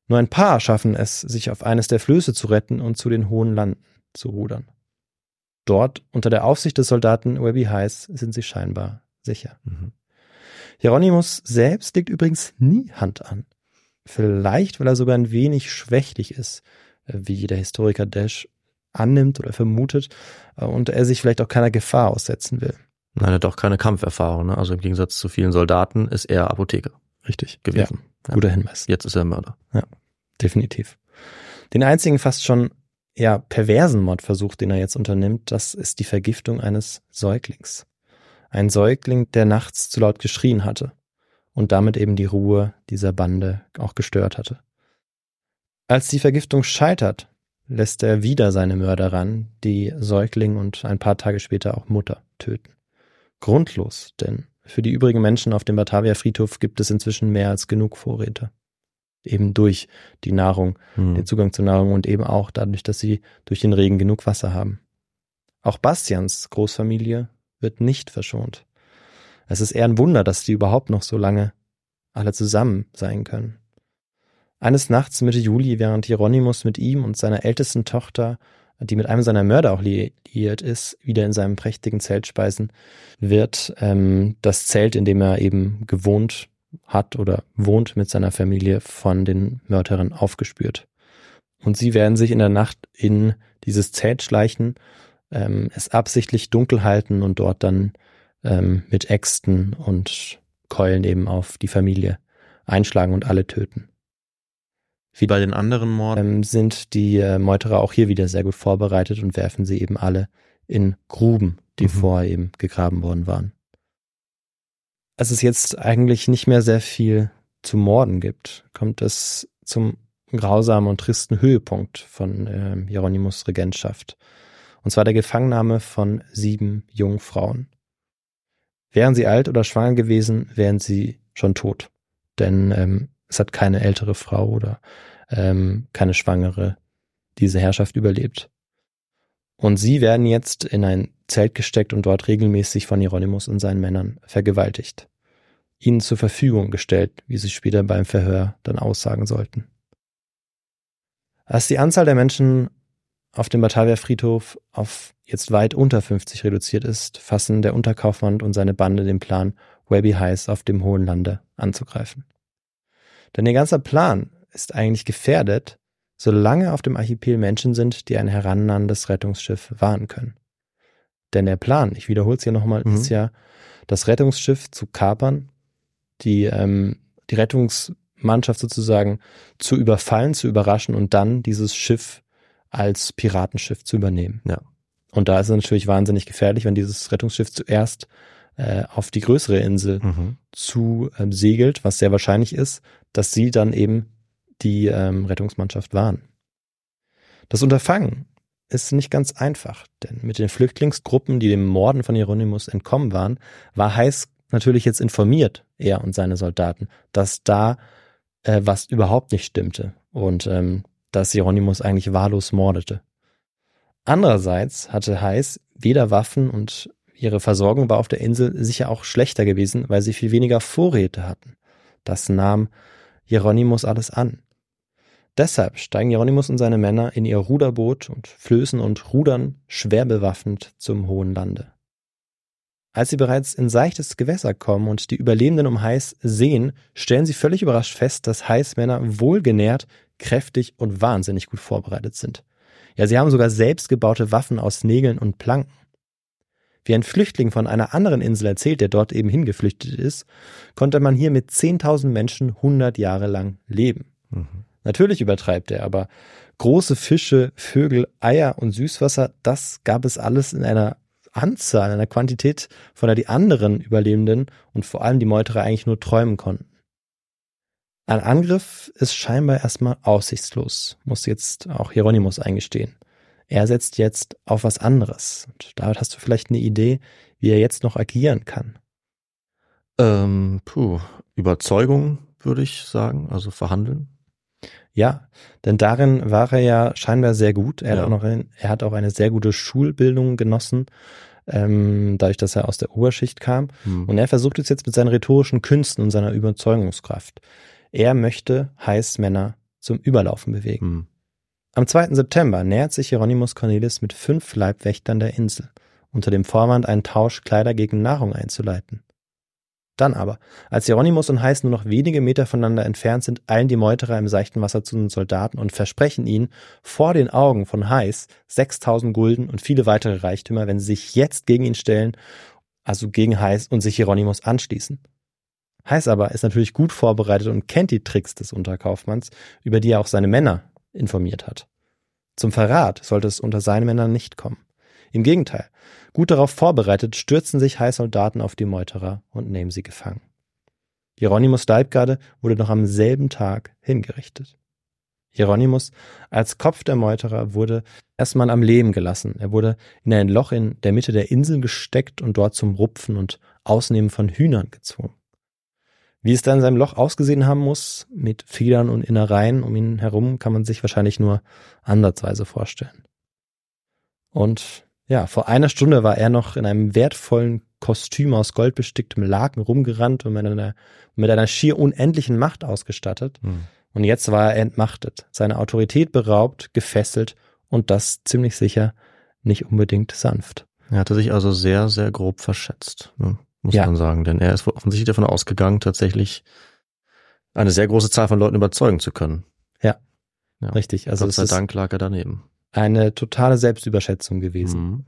Nur ein paar schaffen es, sich auf eines der Flöße zu retten und zu den hohen Landen zu rudern. Dort, unter der Aufsicht des Soldaten Webby Heiß, sind sie scheinbar sicher. Mhm. Hieronymus selbst legt übrigens nie Hand an. Vielleicht, weil er sogar ein wenig schwächlich ist, wie der Historiker Dash annimmt oder vermutet, äh, und er sich vielleicht auch keiner Gefahr aussetzen will. Nein, er hat auch keine Kampferfahrung. Ne? Also im Gegensatz zu vielen Soldaten ist er Apotheker Richtig. gewesen. Ja, guter Hinweis. Jetzt ist er Mörder. Definitiv. Den einzigen fast schon ja, perversen Mordversuch, den er jetzt unternimmt, das ist die Vergiftung eines Säuglings. Ein Säugling, der nachts zu laut geschrien hatte und damit eben die Ruhe dieser Bande auch gestört hatte. Als die Vergiftung scheitert, lässt er wieder seine Mörder ran, die Säugling und ein paar Tage später auch Mutter töten. Grundlos, denn für die übrigen Menschen auf dem Batavia Friedhof gibt es inzwischen mehr als genug Vorräte. Eben durch die Nahrung, Hm. den Zugang zur Nahrung und eben auch dadurch, dass sie durch den Regen genug Wasser haben. Auch Bastians Großfamilie wird nicht verschont. Es ist eher ein Wunder, dass die überhaupt noch so lange alle zusammen sein können. Eines Nachts Mitte Juli, während Hieronymus mit ihm und seiner ältesten Tochter, die mit einem seiner Mörder auch liiert ist, wieder in seinem prächtigen Zelt speisen, wird ähm, das Zelt, in dem er eben gewohnt hat oder wohnt mit seiner Familie, von den Mörderern aufgespürt. Und sie werden sich in der Nacht in dieses Zelt schleichen, ähm, es absichtlich dunkel halten und dort dann ähm, mit Äxten und Keulen eben auf die Familie einschlagen und alle töten. Wie bei den anderen Morden ähm, sind die äh, Meuterer auch hier wieder sehr gut vorbereitet und werfen sie eben alle in Gruben, die mhm. vorher eben gegraben worden waren. Als es jetzt eigentlich nicht mehr sehr viel zu morden gibt, kommt es zum grausamen und tristen Höhepunkt von äh, Hieronymus Regentschaft. Und zwar der Gefangennahme von sieben jungen Frauen. Wären sie alt oder schwanger gewesen, wären sie schon tot. Denn ähm, es hat keine ältere Frau oder ähm, keine Schwangere diese Herrschaft überlebt. Und sie werden jetzt in ein Zelt gesteckt und dort regelmäßig von Hieronymus und seinen Männern vergewaltigt. Ihnen zur Verfügung gestellt, wie sie später beim Verhör dann aussagen sollten. Als die Anzahl der Menschen auf dem Batavia Friedhof auf jetzt weit unter 50 reduziert ist, fassen der Unterkaufmann und seine Bande den Plan, Webby Heights auf dem Hohen Lande anzugreifen. Denn ihr ganzer Plan ist eigentlich gefährdet, solange auf dem Archipel Menschen sind, die ein herannahrendes Rettungsschiff warnen können. Denn der Plan, ich wiederhole es hier nochmal, mhm. ist ja, das Rettungsschiff zu kapern, die, ähm, die Rettungsmannschaft sozusagen zu überfallen, zu überraschen und dann dieses Schiff als Piratenschiff zu übernehmen. Ja. Und da ist es natürlich wahnsinnig gefährlich, wenn dieses Rettungsschiff zuerst äh, auf die größere Insel mhm. zu ähm, segelt, was sehr wahrscheinlich ist, dass sie dann eben die ähm, Rettungsmannschaft waren. Das Unterfangen ist nicht ganz einfach, denn mit den Flüchtlingsgruppen, die dem Morden von Hieronymus entkommen waren, war Heiß natürlich jetzt informiert, er und seine Soldaten, dass da äh, was überhaupt nicht stimmte und ähm, dass Hieronymus eigentlich wahllos mordete. Andererseits hatte Heiß weder Waffen und ihre Versorgung war auf der Insel sicher auch schlechter gewesen, weil sie viel weniger Vorräte hatten. Das nahm Hieronymus alles an. Deshalb steigen Hieronymus und seine Männer in ihr Ruderboot und flößen und rudern schwer bewaffnet zum hohen Lande. Als sie bereits in seichtes Gewässer kommen und die Überlebenden um Heiß sehen, stellen sie völlig überrascht fest, dass Heiß Männer wohlgenährt, kräftig und wahnsinnig gut vorbereitet sind. Ja, sie haben sogar selbstgebaute Waffen aus Nägeln und Planken. Wie ein Flüchtling von einer anderen Insel erzählt, der dort eben hingeflüchtet ist, konnte man hier mit 10.000 Menschen 100 Jahre lang leben. Mhm. Natürlich übertreibt er, aber große Fische, Vögel, Eier und Süßwasser, das gab es alles in einer Anzahl, in einer Quantität, von der die anderen Überlebenden und vor allem die Meuterer eigentlich nur träumen konnten. Ein Angriff ist scheinbar erstmal aussichtslos, muss jetzt auch Hieronymus eingestehen. Er setzt jetzt auf was anderes. Und damit hast du vielleicht eine Idee, wie er jetzt noch agieren kann. Ähm, puh, Überzeugung würde ich sagen, also verhandeln. Ja, denn darin war er ja scheinbar sehr gut. Er, ja. hat, auch noch ein, er hat auch eine sehr gute Schulbildung genossen, ähm, dadurch, dass er aus der Oberschicht kam. Hm. Und er versucht es jetzt mit seinen rhetorischen Künsten und seiner Überzeugungskraft. Er möchte Heißmänner zum Überlaufen bewegen. Hm. Am 2. September nähert sich Hieronymus Cornelis mit fünf Leibwächtern der Insel, unter dem Vorwand, einen Tausch Kleider gegen Nahrung einzuleiten. Dann aber, als Hieronymus und Heiß nur noch wenige Meter voneinander entfernt sind, eilen die Meuterer im seichten Wasser zu den Soldaten und versprechen ihnen vor den Augen von Heiß 6000 Gulden und viele weitere Reichtümer, wenn sie sich jetzt gegen ihn stellen, also gegen Heiß und sich Hieronymus anschließen. Heiß aber ist natürlich gut vorbereitet und kennt die Tricks des Unterkaufmanns, über die er auch seine Männer informiert hat. Zum Verrat sollte es unter seinen Männern nicht kommen. Im Gegenteil, gut darauf vorbereitet, stürzen sich Heißsoldaten auf die Meuterer und nehmen sie gefangen. Hieronymus Leibgarde wurde noch am selben Tag hingerichtet. Hieronymus als Kopf der Meuterer wurde erstmal am Leben gelassen. Er wurde in ein Loch in der Mitte der Insel gesteckt und dort zum Rupfen und Ausnehmen von Hühnern gezwungen. Wie es da in seinem Loch ausgesehen haben muss, mit Federn und Innereien um ihn herum, kann man sich wahrscheinlich nur ansatzweise vorstellen. Und Ja, vor einer Stunde war er noch in einem wertvollen Kostüm aus goldbesticktem Laken rumgerannt und mit einer, mit einer schier unendlichen Macht ausgestattet. Hm. Und jetzt war er entmachtet, seine Autorität beraubt, gefesselt und das ziemlich sicher nicht unbedingt sanft. Er hatte sich also sehr, sehr grob verschätzt, ne, muss Ja. man sagen. Denn er ist offensichtlich davon ausgegangen, tatsächlich eine sehr große Zahl von Leuten überzeugen zu können. Ja. Richtig, also Gott sei Dank lag er daneben. Eine totale Selbstüberschätzung gewesen. Mhm.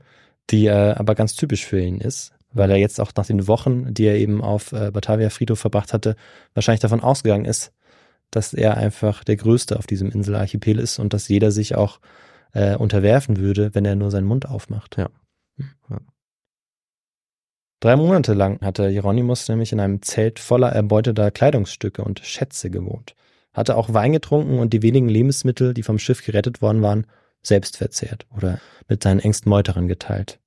die äh, aber ganz typisch für ihn ist, weil er jetzt auch nach den Wochen, die er eben auf äh, Batavia Friedhof verbracht hatte, wahrscheinlich davon ausgegangen ist, dass er einfach der Größte auf diesem Inselarchipel ist und dass jeder sich auch äh, unterwerfen würde, wenn er nur seinen Mund aufmacht. Ja. Hm. Ja. Drei Monate lang hatte Hieronymus nämlich in einem Zelt voller erbeuteter Kleidungsstücke und Schätze gewohnt, hatte auch Wein getrunken und die wenigen Lebensmittel, die vom Schiff gerettet worden waren, selbst verzehrt oder mit seinen engsten Meuterern geteilt.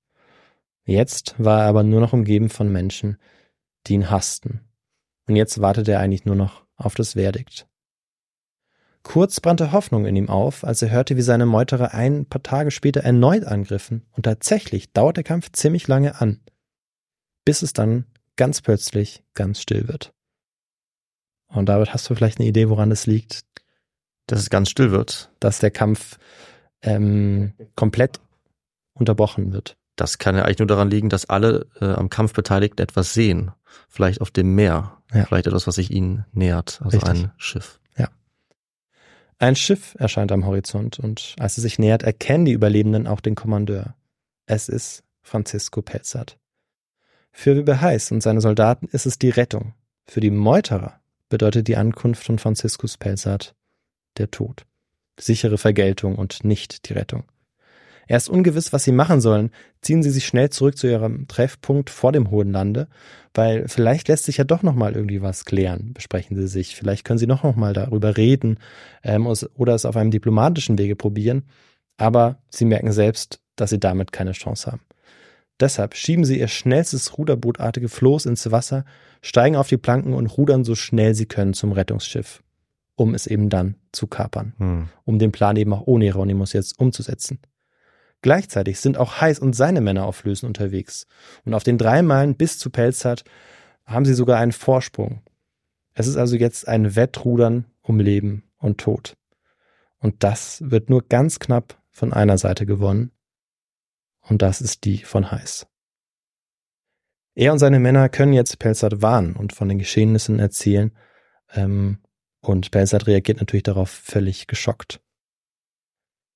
Jetzt war er aber nur noch umgeben von Menschen, die ihn hassten. Und jetzt wartete er eigentlich nur noch auf das Verdikt. Kurz brannte Hoffnung in ihm auf, als er hörte, wie seine Meuterer ein paar Tage später erneut angriffen, und tatsächlich dauert der Kampf ziemlich lange an, bis es dann ganz plötzlich ganz still wird. Und David, hast du vielleicht eine Idee, woran es liegt, Dass es ganz still wird. dass der Kampf ähm, komplett unterbrochen wird? Das kann ja eigentlich nur daran liegen, dass alle äh, am Kampf Beteiligten etwas sehen. Vielleicht auf dem Meer. Ja. Vielleicht etwas, was sich ihnen nähert. Also Richtig. ein Schiff. Ein Schiff erscheint am Horizont und als es sich nähert, erkennen die Überlebenden auch den Kommandeur. Es ist Francisco Pelzat. Für Wibbe Heiß und seine Soldaten ist es die Rettung. Für die Meuterer bedeutet die Ankunft von Franziskus Pelzat der Tod. Sichere Vergeltung und nicht die Rettung. Erst ungewiss, was sie machen sollen, ziehen sie sich schnell zurück zu ihrem Treffpunkt vor dem Hohen Lande, weil vielleicht lässt sich ja doch noch mal irgendwie was klären, besprechen sie sich. Vielleicht können sie noch noch mal darüber reden ähm, oder es auf einem diplomatischen Wege probieren. Aber sie merken selbst, dass sie damit keine Chance haben. Deshalb schieben sie ihr schnellstes ruderbootartige Floß ins Wasser, steigen auf die Planken und rudern so schnell sie können zum Rettungsschiff, um es eben dann zu kapern Hm. um den Plan eben auch ohne Hieronymus jetzt umzusetzen. Gleichzeitig sind auch Heiß und seine Männer auf Flößen unterwegs. Und auf den drei Meilen bis zu Pelzat haben sie sogar einen Vorsprung. Es ist also jetzt ein Wettrudern um Leben und Tod. Und das wird nur ganz knapp von einer Seite gewonnen. Und das ist die von Heiß. Er und seine Männer können jetzt Pelzat warnen und von den Geschehnissen erzählen. Ähm, und Pelzat reagiert natürlich darauf völlig geschockt.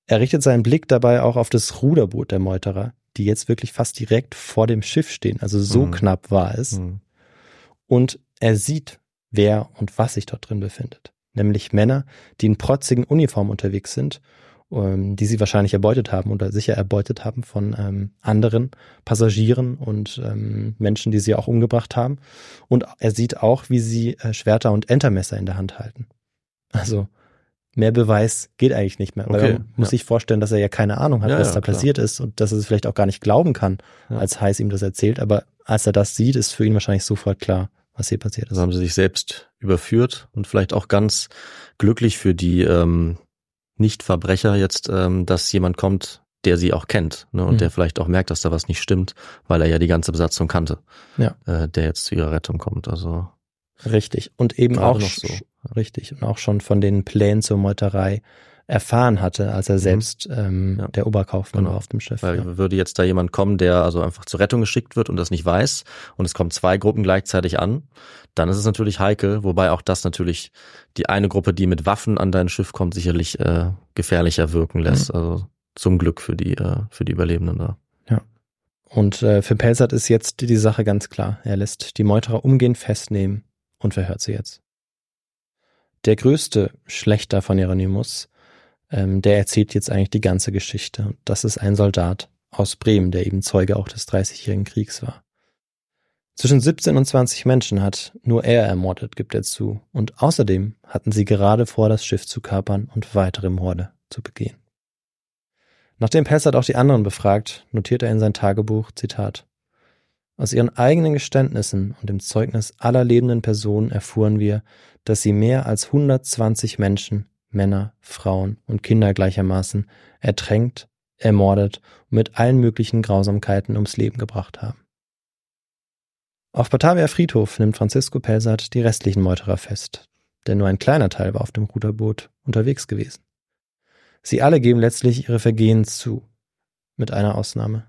Er richtet seinen Blick dabei auch auf das Ruderboot der Meuterer, die jetzt wirklich fast direkt vor dem Schiff stehen. Also so Mhm. knapp war es. Hm. Und er sieht, wer und was sich dort drin befindet. Nämlich Männer, die in protzigen Uniformen unterwegs sind, ähm, die sie wahrscheinlich erbeutet haben oder sicher erbeutet haben von ähm, anderen Passagieren und ähm, Menschen, die sie auch umgebracht haben. Und er sieht auch, wie sie äh, Schwerter und Entermesser in der Hand halten. Also mehr Beweis geht eigentlich nicht mehr. Weil Okay, man muss ja. sich vorstellen, dass er ja keine Ahnung hat, Ja, was ja, da klar. passiert ist und dass er es vielleicht auch gar nicht glauben kann, als Heiß ihm das erzählt. Aber als er das sieht, ist für ihn wahrscheinlich sofort klar, was hier passiert ist. Also haben sie sich selbst überführt und vielleicht auch ganz glücklich für die ähm, Nicht-Verbrecher jetzt, ähm, dass jemand kommt, der sie auch kennt ne, und Mhm. der vielleicht auch merkt, dass da was nicht stimmt, weil er ja die ganze Besatzung kannte, Ja. äh, der jetzt zu ihrer Rettung kommt. Also Richtig. Und eben auch so. richtig und auch schon von den Plänen zur Meuterei erfahren hatte, als er selbst ähm, Mhm. Ja. der Oberkaufmann Genau. war auf dem Schiff. Weil ja. würde jetzt da jemand kommen, der also einfach zur Rettung geschickt wird und das nicht weiß und es kommen zwei Gruppen gleichzeitig an, dann ist es natürlich heikel, wobei auch das natürlich die eine Gruppe, die mit Waffen an dein Schiff kommt, sicherlich äh, gefährlicher wirken lässt. Also zum Glück für die äh, für die Überlebenden da. Und äh, für Pelzert ist jetzt die Sache ganz klar. Er lässt die Meuterer umgehend festnehmen und verhört sie jetzt. Der größte Schlechter von Hieronymus, ähm, der erzählt jetzt eigentlich die ganze Geschichte. Und das ist ein Soldat aus Bremen, der eben Zeuge auch des Dreißigjährigen Kriegs war. Zwischen 17 und 20 Menschen hat nur er ermordet, gibt er zu. Und außerdem hatten sie gerade vor, das Schiff zu kapern und weitere Morde zu begehen. Nachdem Pelzert auch die anderen befragt, notiert er in sein Tagebuch, Zitat, aus ihren eigenen Geständnissen und dem Zeugnis aller lebenden Personen erfuhren wir, dass sie mehr als 120 Menschen, Männer, Frauen und Kinder gleichermaßen, ertränkt, ermordet und mit allen möglichen Grausamkeiten ums Leben gebracht haben. Auf Batavia Friedhof nimmt Francisco Pelsat die restlichen Meuterer fest, denn nur ein kleiner Teil war auf dem Ruderboot unterwegs gewesen. Sie alle geben letztlich ihre Vergehen zu, mit einer Ausnahme.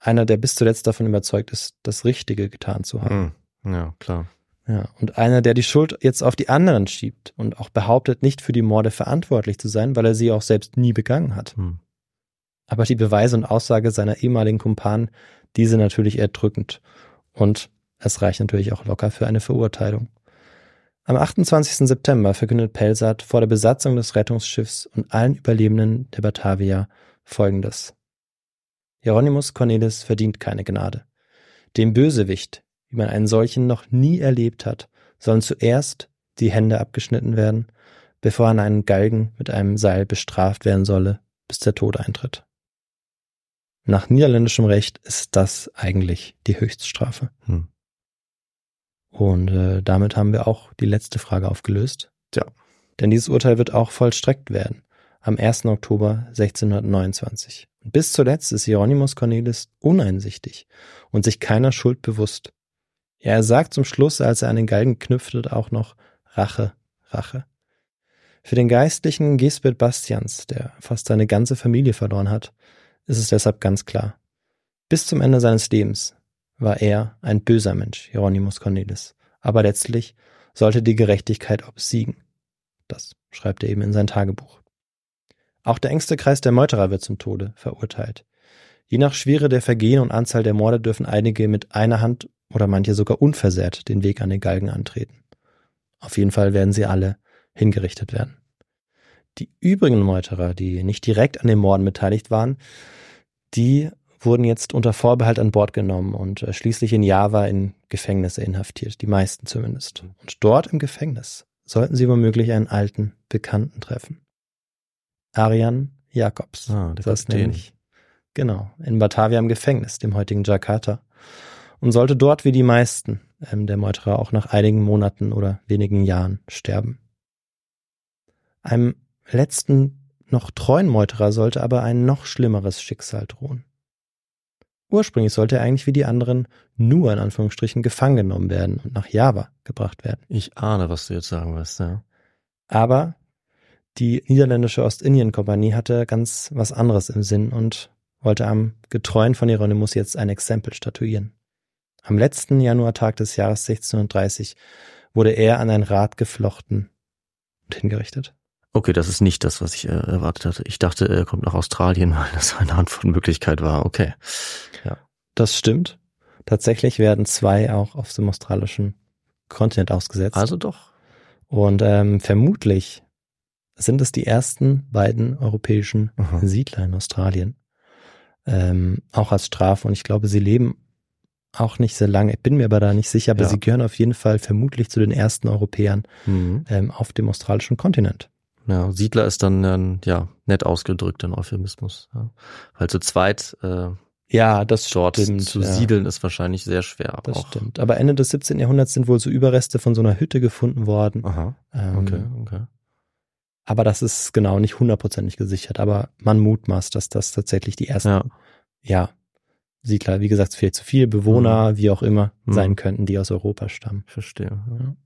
Einer, der bis zuletzt davon überzeugt ist, das Richtige getan zu haben. Hm. Ja, klar. Ja, und einer, der die Schuld jetzt auf die anderen schiebt und auch behauptet, nicht für die Morde verantwortlich zu sein, weil er sie auch selbst nie begangen hat. Hm. Aber die Beweise und Aussage seiner ehemaligen Kumpanen, diese natürlich erdrückend. Und es reicht natürlich auch locker für eine Verurteilung. Am 28. September verkündet Pelsat vor der Besatzung des Rettungsschiffs und allen Überlebenden der Batavia Folgendes. Hieronymus Cornelis verdient keine Gnade. Dem Bösewicht, wie man einen solchen noch nie erlebt hat, sollen zuerst die Hände abgeschnitten werden, bevor er an einen Galgen mit einem Seil bestraft werden solle, bis der Tod eintritt. Nach niederländischem Recht ist das eigentlich die Höchststrafe. Hm. Und äh, damit haben wir auch die letzte Frage aufgelöst. Ja. Denn dieses Urteil wird auch vollstreckt werden am 1. Oktober 1629. Und bis zuletzt ist Hieronymus Cornelis uneinsichtig und sich keiner Schuld bewusst. Ja, er sagt zum Schluss, als er an den Galgen knüpfte, auch noch Rache, Rache. Für den geistlichen Gisbert Bastians, der fast seine ganze Familie verloren hat, ist es deshalb ganz klar. Bis zum Ende seines Lebens war er ein böser Mensch, Hieronymus Cornelis. Aber letztlich sollte die Gerechtigkeit obsiegen. Das schreibt er eben in sein Tagebuch. Auch der engste Kreis der Meuterer wird zum Tode verurteilt. Je nach Schwere der Vergehen und Anzahl der Morde dürfen einige mit einer Hand oder manche sogar unversehrt den Weg an den Galgen antreten. Auf jeden Fall werden sie alle hingerichtet werden. Die übrigen Meuterer, die nicht direkt an den Morden beteiligt waren, die wurden jetzt unter Vorbehalt an Bord genommen und äh, schließlich in Java in Gefängnisse inhaftiert, die meisten zumindest. Und dort im Gefängnis sollten sie womöglich einen alten Bekannten treffen. Arian Jacobs. Ah, der saß nämlich, genau, in Batavia im Gefängnis, dem heutigen Jakarta. Und sollte dort wie die meisten ähm, der Meuterer auch nach einigen Monaten oder wenigen Jahren sterben. Einem letzten, noch treuen Meuterer sollte aber ein noch schlimmeres Schicksal drohen. Ursprünglich sollte er eigentlich wie die anderen nur in Anführungsstrichen gefangen genommen werden und nach Java gebracht werden. Ich ahne, was du jetzt sagen wirst, ja. Aber die niederländische Ostindien-Kompanie hatte ganz was anderes im Sinn und wollte am Getreuen von Hieronymus jetzt ein Exempel statuieren. Am letzten Januartag des Jahres 1630 wurde er an ein Rad geflochten und hingerichtet. Okay, das ist nicht das, was ich äh, erwartet hatte. Ich dachte, er kommt nach Australien, weil das eine Antwortmöglichkeit war. Okay. Das stimmt. Tatsächlich werden zwei auch auf dem australischen Kontinent ausgesetzt. Also doch. Und ähm, vermutlich sind es die ersten beiden europäischen Aha. Siedler in Australien. Ähm, auch als Strafe. Und ich glaube, sie leben auch nicht sehr lange. Ich bin mir aber da nicht sicher, aber Ja. sie gehören auf jeden Fall vermutlich zu den ersten Europäern Mhm. ähm, auf dem australischen Kontinent. Ja, Siedler ist dann, ähm, ja, nett ausgedrückt, ein Euphemismus. Ja. Weil zu zweit äh, Ja, das dort stimmt. zu ja. siedeln ist wahrscheinlich sehr schwer. Aber Das auch, stimmt. Aber Ende des 17. Jahrhunderts sind wohl so Überreste von so einer Hütte gefunden worden. Aha, Ähm, okay, okay. Aber das ist genau nicht hundertprozentig gesichert. Aber man mutmaßt, dass das tatsächlich die ersten, Ja, ja, Siedler, wie gesagt, viel zu viel Bewohner, wie auch immer, Mhm. sein könnten, die aus Europa stammen. verstehe. Ja.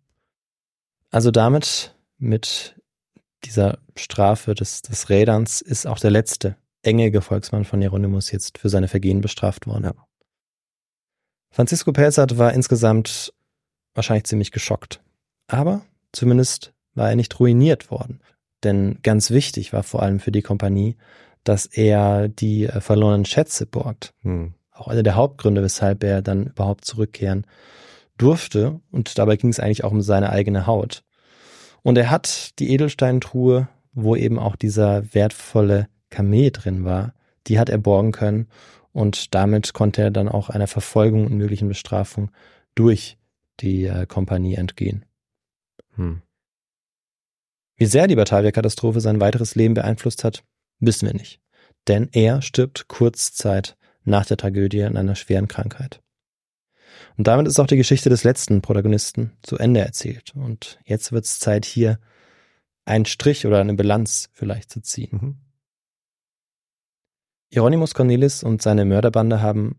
Also damit, mit dieser Strafe des, des Räderns, ist auch der letzte enge Gefolgsmann von Hieronymus jetzt für seine Vergehen bestraft worden. Ja. Francisco Pelzat war insgesamt wahrscheinlich ziemlich geschockt. Aber zumindest war er nicht ruiniert worden. Denn ganz wichtig war vor allem für die Kompanie, dass er die äh, verlorenen Schätze borgt. Hm. Auch einer der Hauptgründe, weshalb er dann überhaupt zurückkehren durfte. Und dabei ging es eigentlich auch um seine eigene Haut. Und er hat die Edelsteintruhe, wo eben auch dieser wertvolle Kamee drin war, die hat er borgen können. Und damit konnte er dann auch einer Verfolgung und möglichen Bestrafung durch die äh, Kompanie entgehen. Hm. Wie sehr die Batavia-Katastrophe sein weiteres Leben beeinflusst hat, wissen wir nicht. Denn er stirbt kurz Zeit nach der Tragödie an einer schweren Krankheit. Und damit ist auch die Geschichte des letzten Protagonisten zu Ende erzählt. Und jetzt wird es Zeit, hier einen Strich oder eine Bilanz vielleicht zu ziehen. Mhm. Hieronymus Cornelis und seine Mörderbande haben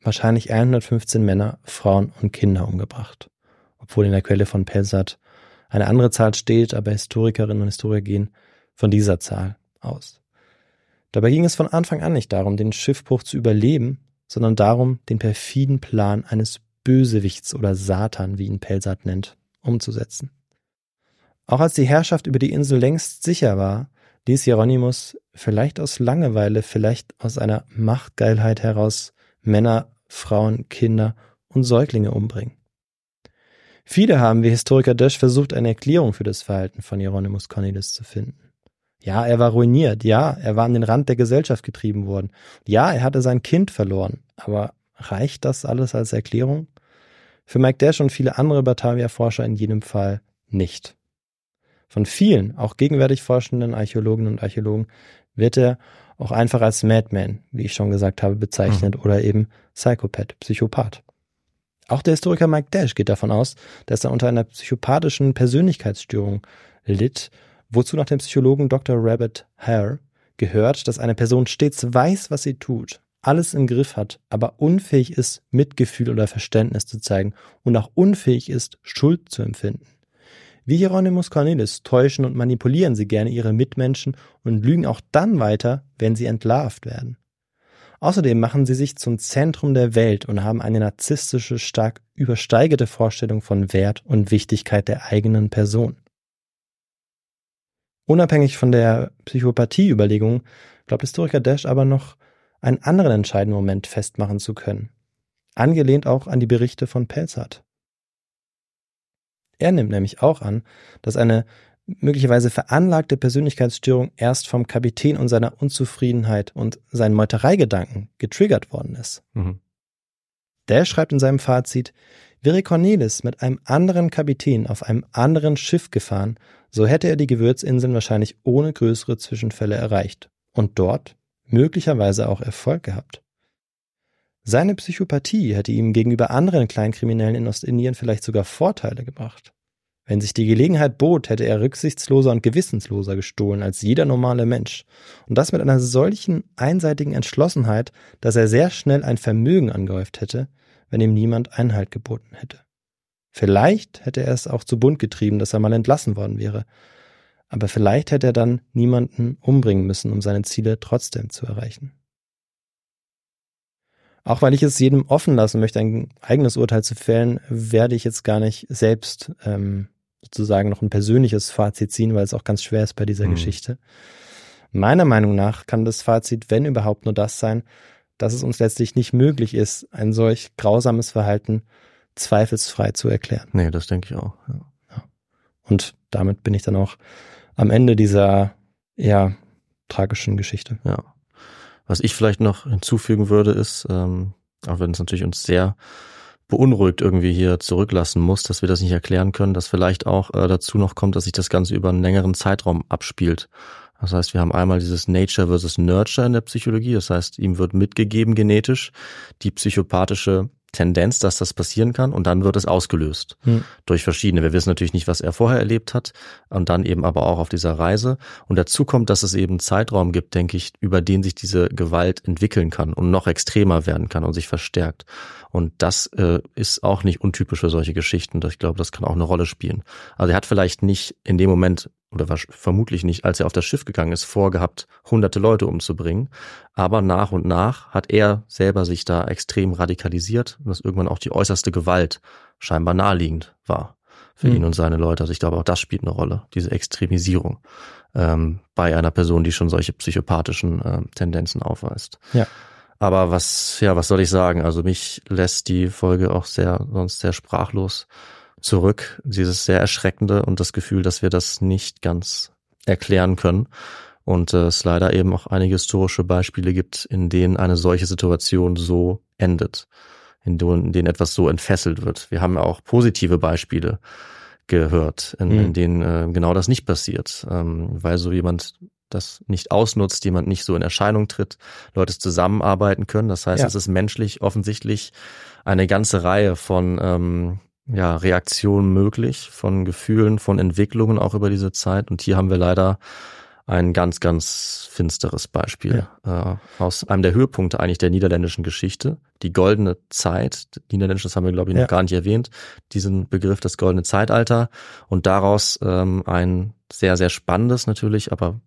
wahrscheinlich 115 Männer, Frauen und Kinder umgebracht. Obwohl in der Quelle von Pelsat eine andere Zahl steht, aber Historikerinnen und Historiker gehen von dieser Zahl aus. Dabei ging es von Anfang an nicht darum, den Schiffbruch zu überleben, sondern darum, den perfiden Plan eines Bösewichts oder Satan, wie ihn Pelsat nennt, umzusetzen. Auch als die Herrschaft über die Insel längst sicher war, ließ Hieronymus vielleicht aus Langeweile, vielleicht aus einer Machtgeilheit heraus Männer, Frauen, Kinder und Säuglinge umbringen. Viele haben wie Historiker Dösch versucht, eine Erklärung für das Verhalten von Hieronymus Cornelis zu finden. Ja, er war ruiniert, ja, er war an den Rand der Gesellschaft getrieben worden, ja, er hatte sein Kind verloren, aber reicht das alles als Erklärung? Für Mike Dash und viele andere Batavia-Forscher in jedem Fall nicht. Von vielen, auch gegenwärtig forschenden Archäologinnen und Archäologen, wird er auch einfach als Madman, wie ich schon gesagt habe, bezeichnet mhm. oder eben Psychopath, Psychopath. Auch der Historiker Mike Dash geht davon aus, dass er unter einer psychopathischen Persönlichkeitsstörung litt, wozu nach dem Psychologen Dr. Rabbit Hare gehört, dass eine Person stets weiß, was sie tut, alles im Griff hat, aber unfähig ist, Mitgefühl oder Verständnis zu zeigen und auch unfähig ist, Schuld zu empfinden. Wie Hieronymus Cornelis täuschen und manipulieren sie gerne ihre Mitmenschen und lügen auch dann weiter, wenn sie entlarvt werden. Außerdem machen sie sich zum Zentrum der Welt und haben eine narzisstische, stark übersteigerte Vorstellung von Wert und Wichtigkeit der eigenen Person. Unabhängig von der Psychopathie-Überlegung glaubt Historiker Dash aber noch einen anderen entscheidenden Moment festmachen zu können. Angelehnt auch an die Berichte von Pelzhardt. Er nimmt nämlich auch an, dass eine möglicherweise veranlagte Persönlichkeitsstörung erst vom Kapitän und seiner Unzufriedenheit und seinen Meutereigedanken getriggert worden ist. Mhm. Der schreibt in seinem Fazit, wäre Cornelis mit einem anderen Kapitän auf einem anderen Schiff gefahren, so hätte er die Gewürzinseln wahrscheinlich ohne größere Zwischenfälle erreicht und dort möglicherweise auch Erfolg gehabt. Seine Psychopathie hätte ihm gegenüber anderen Kleinkriminellen in Ostindien vielleicht sogar Vorteile gebracht. Wenn sich die Gelegenheit bot, hätte er rücksichtsloser und gewissensloser gestohlen als jeder normale Mensch. Und das mit einer solchen einseitigen Entschlossenheit, dass er sehr schnell ein Vermögen angehäuft hätte, wenn ihm niemand Einhalt geboten hätte. Vielleicht hätte er es auch zu bunt getrieben, dass er mal entlassen worden wäre. Aber vielleicht hätte er dann niemanden umbringen müssen, um seine Ziele trotzdem zu erreichen. Auch weil ich es jedem offen lassen möchte, ein eigenes Urteil zu fällen, werde ich jetzt gar nicht selbst ähm, sozusagen noch ein persönliches Fazit ziehen, weil es auch ganz schwer ist bei dieser mhm. Geschichte. Meiner Meinung nach kann das Fazit, wenn überhaupt, nur das sein, dass es uns letztlich nicht möglich ist, ein solch grausames Verhalten zweifelsfrei zu erklären. Nee, das denke ich auch. Ja. Und damit bin ich dann auch am Ende dieser, ja, tragischen Geschichte. Ja. Was ich vielleicht noch hinzufügen würde, ist, ähm, auch wenn es natürlich uns sehr beunruhigt irgendwie hier zurücklassen muss, dass wir das nicht erklären können, dass vielleicht auch äh, dazu noch kommt, dass sich das Ganze über einen längeren Zeitraum abspielt. Das heißt, wir haben einmal dieses Nature versus Nurture in der Psychologie. Das heißt, ihm wird mitgegeben genetisch die psychopathische Tendenz, dass das passieren kann und dann wird es ausgelöst hm. durch verschiedene. Wir wissen natürlich nicht, was er vorher erlebt hat und dann eben aber auch auf dieser Reise. Und dazu kommt, dass es eben Zeitraum gibt, denke ich, über den sich diese Gewalt entwickeln kann und noch extremer werden kann und sich verstärkt. Und das äh, ist auch nicht untypisch für solche Geschichten. Ich glaube, das kann auch eine Rolle spielen. Also er hat vielleicht nicht in dem Moment oder war vermutlich nicht, als er auf das Schiff gegangen ist, vorgehabt, hunderte Leute umzubringen. Aber nach und nach hat er selber sich da extrem radikalisiert und dass irgendwann auch die äußerste Gewalt scheinbar naheliegend war für mhm. ihn und seine Leute. Also ich glaube, auch das spielt eine Rolle, diese Extremisierung ähm, bei einer Person, die schon solche psychopathischen äh, Tendenzen aufweist. Ja. Aber was, ja, was soll ich sagen? Also mich lässt die Folge auch sehr, sonst sehr sprachlos zurück, dieses sehr erschreckende und das Gefühl, dass wir das nicht ganz erklären können. Und äh, es leider eben auch einige historische Beispiele gibt, in denen eine solche Situation so endet, in denen etwas so entfesselt wird. Wir haben ja auch positive Beispiele gehört, in, mhm. in denen äh, genau das nicht passiert, ähm, weil so jemand das nicht ausnutzt, jemand nicht so in Erscheinung tritt, Leute zusammenarbeiten können. Das heißt, ja. es ist menschlich offensichtlich eine ganze Reihe von ähm, ja, Reaktionen möglich, von Gefühlen, von Entwicklungen auch über diese Zeit. Und hier haben wir leider ein ganz, ganz finsteres Beispiel ja. äh, aus einem der Höhepunkte eigentlich der niederländischen Geschichte. Die goldene Zeit, niederländisch, das haben wir glaube ich noch ja. gar nicht erwähnt, diesen Begriff das goldene Zeitalter und daraus ähm, ein sehr, sehr spannendes natürlich, aber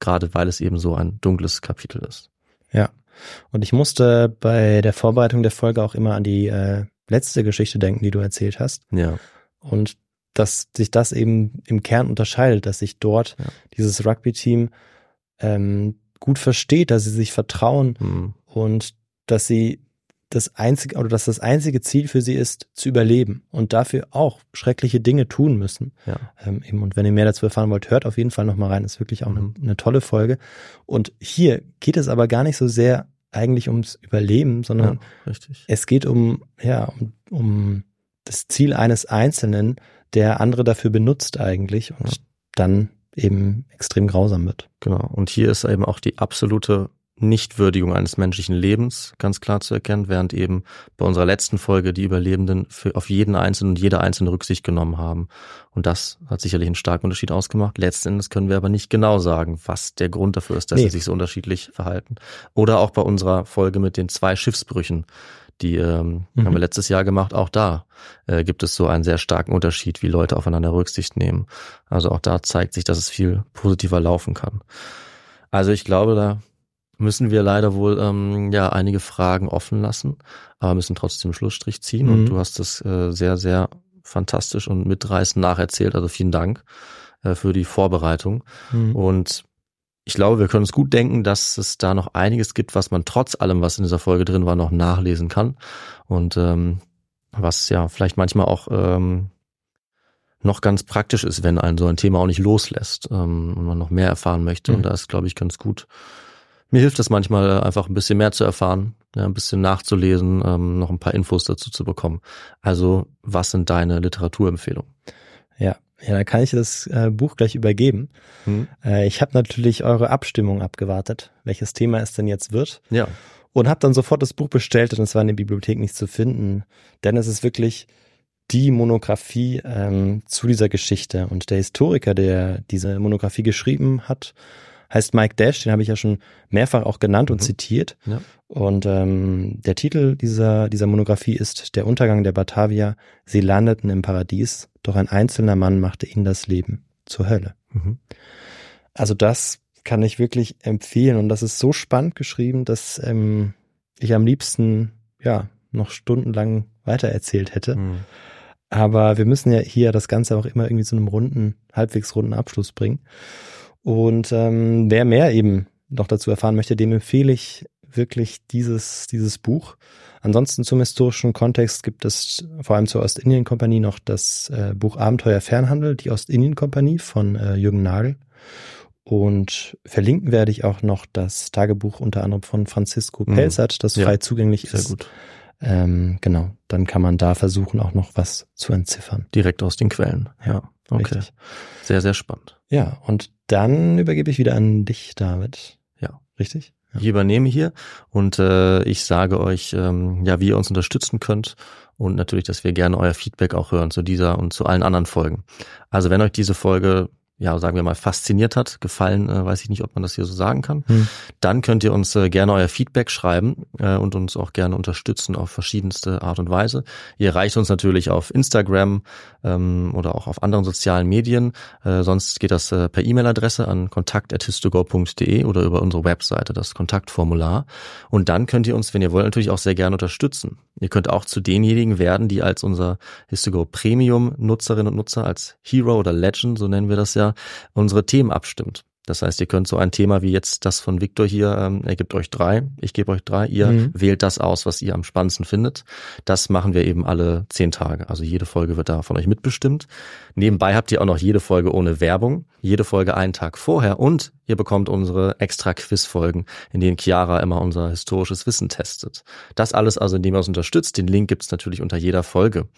gerade weil es eben so ein dunkles Kapitel ist. Ja, und ich musste bei der Vorbereitung der Folge auch immer an die äh, letzte Geschichte denken, die du erzählt hast. Ja. Und dass sich das eben im Kern unterscheidet, dass sich dort ja. dieses Rugby-Team ähm, gut versteht, dass sie sich vertrauen mhm. und dass sie das einzige oder dass das einzige Ziel für sie ist, zu überleben und dafür auch schreckliche Dinge tun müssen. Ja. Ähm, eben, und wenn ihr mehr dazu erfahren wollt, hört auf jeden Fall nochmal rein. Ist wirklich auch mhm. eine, eine tolle Folge. Und hier geht es aber gar nicht so sehr eigentlich ums Überleben, sondern ja, es geht um, ja, um, um das Ziel eines Einzelnen, der andere dafür benutzt eigentlich und ja. dann eben extrem grausam wird. Genau. Und hier ist eben auch die absolute Nichtwürdigung eines menschlichen Lebens ganz klar zu erkennen, während eben bei unserer letzten Folge die Überlebenden für, auf jeden Einzelnen und jede einzelne Rücksicht genommen haben. Und das hat sicherlich einen starken Unterschied ausgemacht. Letzten Endes können wir aber nicht genau sagen, was der Grund dafür ist, dass nee. sie sich so unterschiedlich verhalten. Oder auch bei unserer Folge mit den zwei Schiffsbrüchen, die ähm, mhm. haben wir letztes Jahr gemacht. Auch da äh, gibt es so einen sehr starken Unterschied, wie Leute aufeinander Rücksicht nehmen. Also auch da zeigt sich, dass es viel positiver laufen kann. Also ich glaube, da müssen wir leider wohl ähm, ja einige Fragen offen lassen, aber müssen trotzdem Schlussstrich ziehen. Mhm. Und du hast es äh, sehr, sehr fantastisch und mitreißend nacherzählt. Also vielen Dank äh, für die Vorbereitung. Mhm. Und ich glaube, wir können uns gut denken, dass es da noch einiges gibt, was man trotz allem, was in dieser Folge drin war, noch nachlesen kann. Und ähm, was ja vielleicht manchmal auch ähm, noch ganz praktisch ist, wenn ein so ein Thema auch nicht loslässt ähm, und man noch mehr erfahren möchte. Mhm. Und da ist, glaube ich, ganz gut. Mir hilft es manchmal einfach ein bisschen mehr zu erfahren, ja, ein bisschen nachzulesen, ähm, noch ein paar Infos dazu zu bekommen. Also, was sind deine Literaturempfehlungen? Ja, ja, dann kann ich das äh, Buch gleich übergeben. Hm. Äh, ich habe natürlich eure Abstimmung abgewartet, welches Thema es denn jetzt wird. Ja. Und habe dann sofort das Buch bestellt und es war in der Bibliothek nicht zu finden. Denn es ist wirklich die Monographie ähm, zu dieser Geschichte. Und der Historiker, der diese Monographie geschrieben hat, heißt Mike Dash, den habe ich ja schon mehrfach auch genannt und mhm. zitiert. Ja. Und ähm, der Titel dieser, dieser Monographie ist Der Untergang der Batavier. Sie landeten im Paradies, doch ein einzelner Mann machte ihnen das Leben zur Hölle. Mhm. Also das kann ich wirklich empfehlen und das ist so spannend geschrieben, dass ähm, ich am liebsten ja noch stundenlang weitererzählt hätte. Mhm. Aber wir müssen ja hier das Ganze auch immer irgendwie zu einem runden, halbwegs runden Abschluss bringen. Und ähm, wer mehr eben noch dazu erfahren möchte, dem empfehle ich wirklich dieses, dieses Buch. Ansonsten zum historischen Kontext gibt es vor allem zur Ostindien-Kompanie noch das äh, Buch Abenteuer Fernhandel, die Ostindien-Kompanie von äh, Jürgen Nagel. Und verlinken werde ich auch noch das Tagebuch unter anderem von Francisco mhm. Pelzert, das ja, frei zugänglich sehr ist. Gut. Ähm, genau, dann kann man da versuchen, auch noch was zu entziffern. Direkt aus den Quellen. Ja, okay. Richtig. Sehr, sehr spannend. Ja, und dann übergebe ich wieder an dich, David. Ja. Richtig? Ich übernehme hier und äh, ich sage euch, ähm, ja, wie ihr uns unterstützen könnt und natürlich, dass wir gerne euer Feedback auch hören zu dieser und zu allen anderen Folgen. Also wenn euch diese Folge ja, sagen wir mal, fasziniert hat, gefallen, äh, weiß ich nicht, ob man das hier so sagen kann, hm. dann könnt ihr uns äh, gerne euer Feedback schreiben äh, und uns auch gerne unterstützen auf verschiedenste Art und Weise. Ihr erreicht uns natürlich auf Instagram ähm, oder auch auf anderen sozialen Medien. Äh, sonst geht das äh, per E-Mail-Adresse an kontakt.histogo.de oder über unsere Webseite, das Kontaktformular. Und dann könnt ihr uns, wenn ihr wollt, natürlich auch sehr gerne unterstützen. Ihr könnt auch zu denjenigen werden, die als unser Histogo Premium Nutzerinnen und Nutzer, als Hero oder Legend, so nennen wir das ja, unsere Themen abstimmt. Das heißt, ihr könnt so ein Thema wie jetzt das von Victor hier, ähm, er gibt euch drei, ich gebe euch drei, ihr mhm. wählt das aus, was ihr am spannendsten findet. Das machen wir eben alle zehn Tage. Also jede Folge wird da von euch mitbestimmt. Nebenbei habt ihr auch noch jede Folge ohne Werbung, jede Folge einen Tag vorher und ihr bekommt unsere extra Quiz-Folgen, in denen Chiara immer unser historisches Wissen testet. Das alles also, indem ihr uns unterstützt. Den Link gibt's natürlich unter jeder Folge.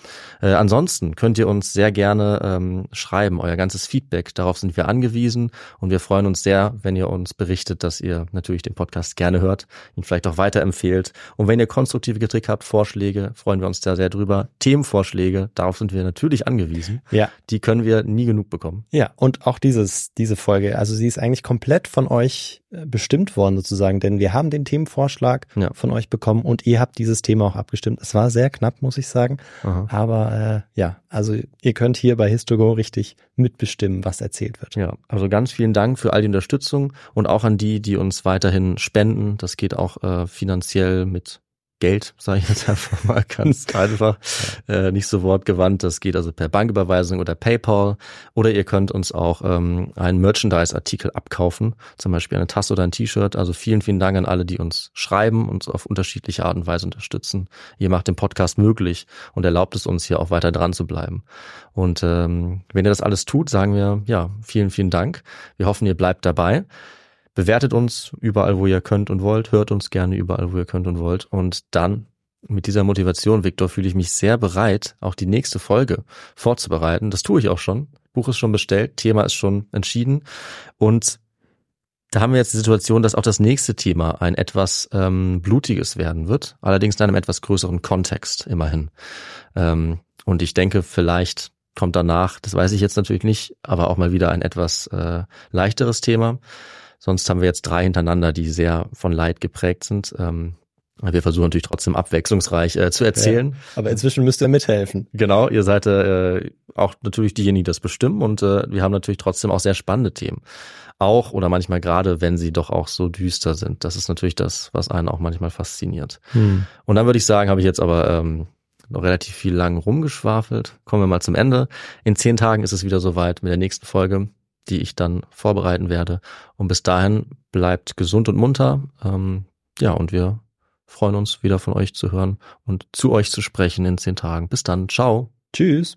Äh, ansonsten könnt ihr uns sehr gerne ähm, schreiben, euer ganzes Feedback. Darauf sind wir angewiesen und wir freuen freuen uns sehr, wenn ihr uns berichtet, dass ihr natürlich den Podcast gerne hört, ihn vielleicht auch weiterempfehlt. Und wenn ihr konstruktive Kritik habt, Vorschläge, freuen wir uns da sehr drüber. Themenvorschläge, darauf sind wir natürlich angewiesen. Ja. Die können wir nie genug bekommen. Ja, und auch dieses, diese Folge, also sie ist eigentlich komplett von euch bestimmt worden sozusagen, denn wir haben den Themenvorschlag Ja. von euch bekommen und ihr habt dieses Thema auch abgestimmt. Es war sehr knapp, muss ich sagen, Aha. aber äh, ja, also ihr könnt hier bei Histogo richtig mitbestimmen, was erzählt wird. Ja, also ganz vielen Dank für all die Unterstützung und auch an die, die uns weiterhin spenden. Das geht auch äh, finanziell mit Geld, sage ich jetzt einfach mal ganz einfach, äh, nicht so wortgewandt. Das geht also per Banküberweisung oder PayPal oder ihr könnt uns auch ähm, einen Merchandise-Artikel abkaufen, zum Beispiel eine Tasse oder ein T-Shirt. Also vielen, vielen Dank an alle, die uns schreiben, uns auf unterschiedliche Art und Weise unterstützen. Ihr macht den Podcast möglich und erlaubt es uns hier auch weiter dran zu bleiben. Und ähm, wenn ihr das alles tut, sagen wir ja vielen, vielen Dank. Wir hoffen, ihr bleibt dabei. Bewertet uns überall, wo ihr könnt und wollt. Hört uns gerne überall, wo ihr könnt und wollt. Und dann mit dieser Motivation, Viktor, fühle ich mich sehr bereit, auch die nächste Folge vorzubereiten. Das tue ich auch schon. Buch ist schon bestellt, Thema ist schon entschieden. Und da haben wir jetzt die Situation, dass auch das nächste Thema ein etwas ähm, blutiges werden wird, allerdings in einem etwas größeren Kontext immerhin. Ähm, und ich denke, vielleicht kommt danach, das weiß ich jetzt natürlich nicht, aber auch mal wieder ein etwas äh, leichteres Thema. Sonst haben wir jetzt drei hintereinander, die sehr von Leid geprägt sind. Ähm, wir versuchen natürlich trotzdem abwechslungsreich äh, zu erzählen. Aber inzwischen müsst ihr mithelfen. Genau, ihr seid äh, auch natürlich diejenigen, die das bestimmen und äh, wir haben natürlich trotzdem auch sehr spannende Themen. Auch oder manchmal gerade, wenn sie doch auch so düster sind. Das ist natürlich das, was einen auch manchmal fasziniert. Hm. Und dann würde ich sagen, habe ich jetzt aber ähm, noch relativ viel lang rumgeschwafelt. Kommen wir mal zum Ende. In zehn Tagen ist es wieder soweit mit der nächsten Folge, die ich dann vorbereiten werde. Und bis dahin bleibt gesund und munter. Ähm, ja, und wir freuen uns wieder von euch zu hören und zu euch zu sprechen in zehn Tagen. Bis dann. Ciao. Tschüss.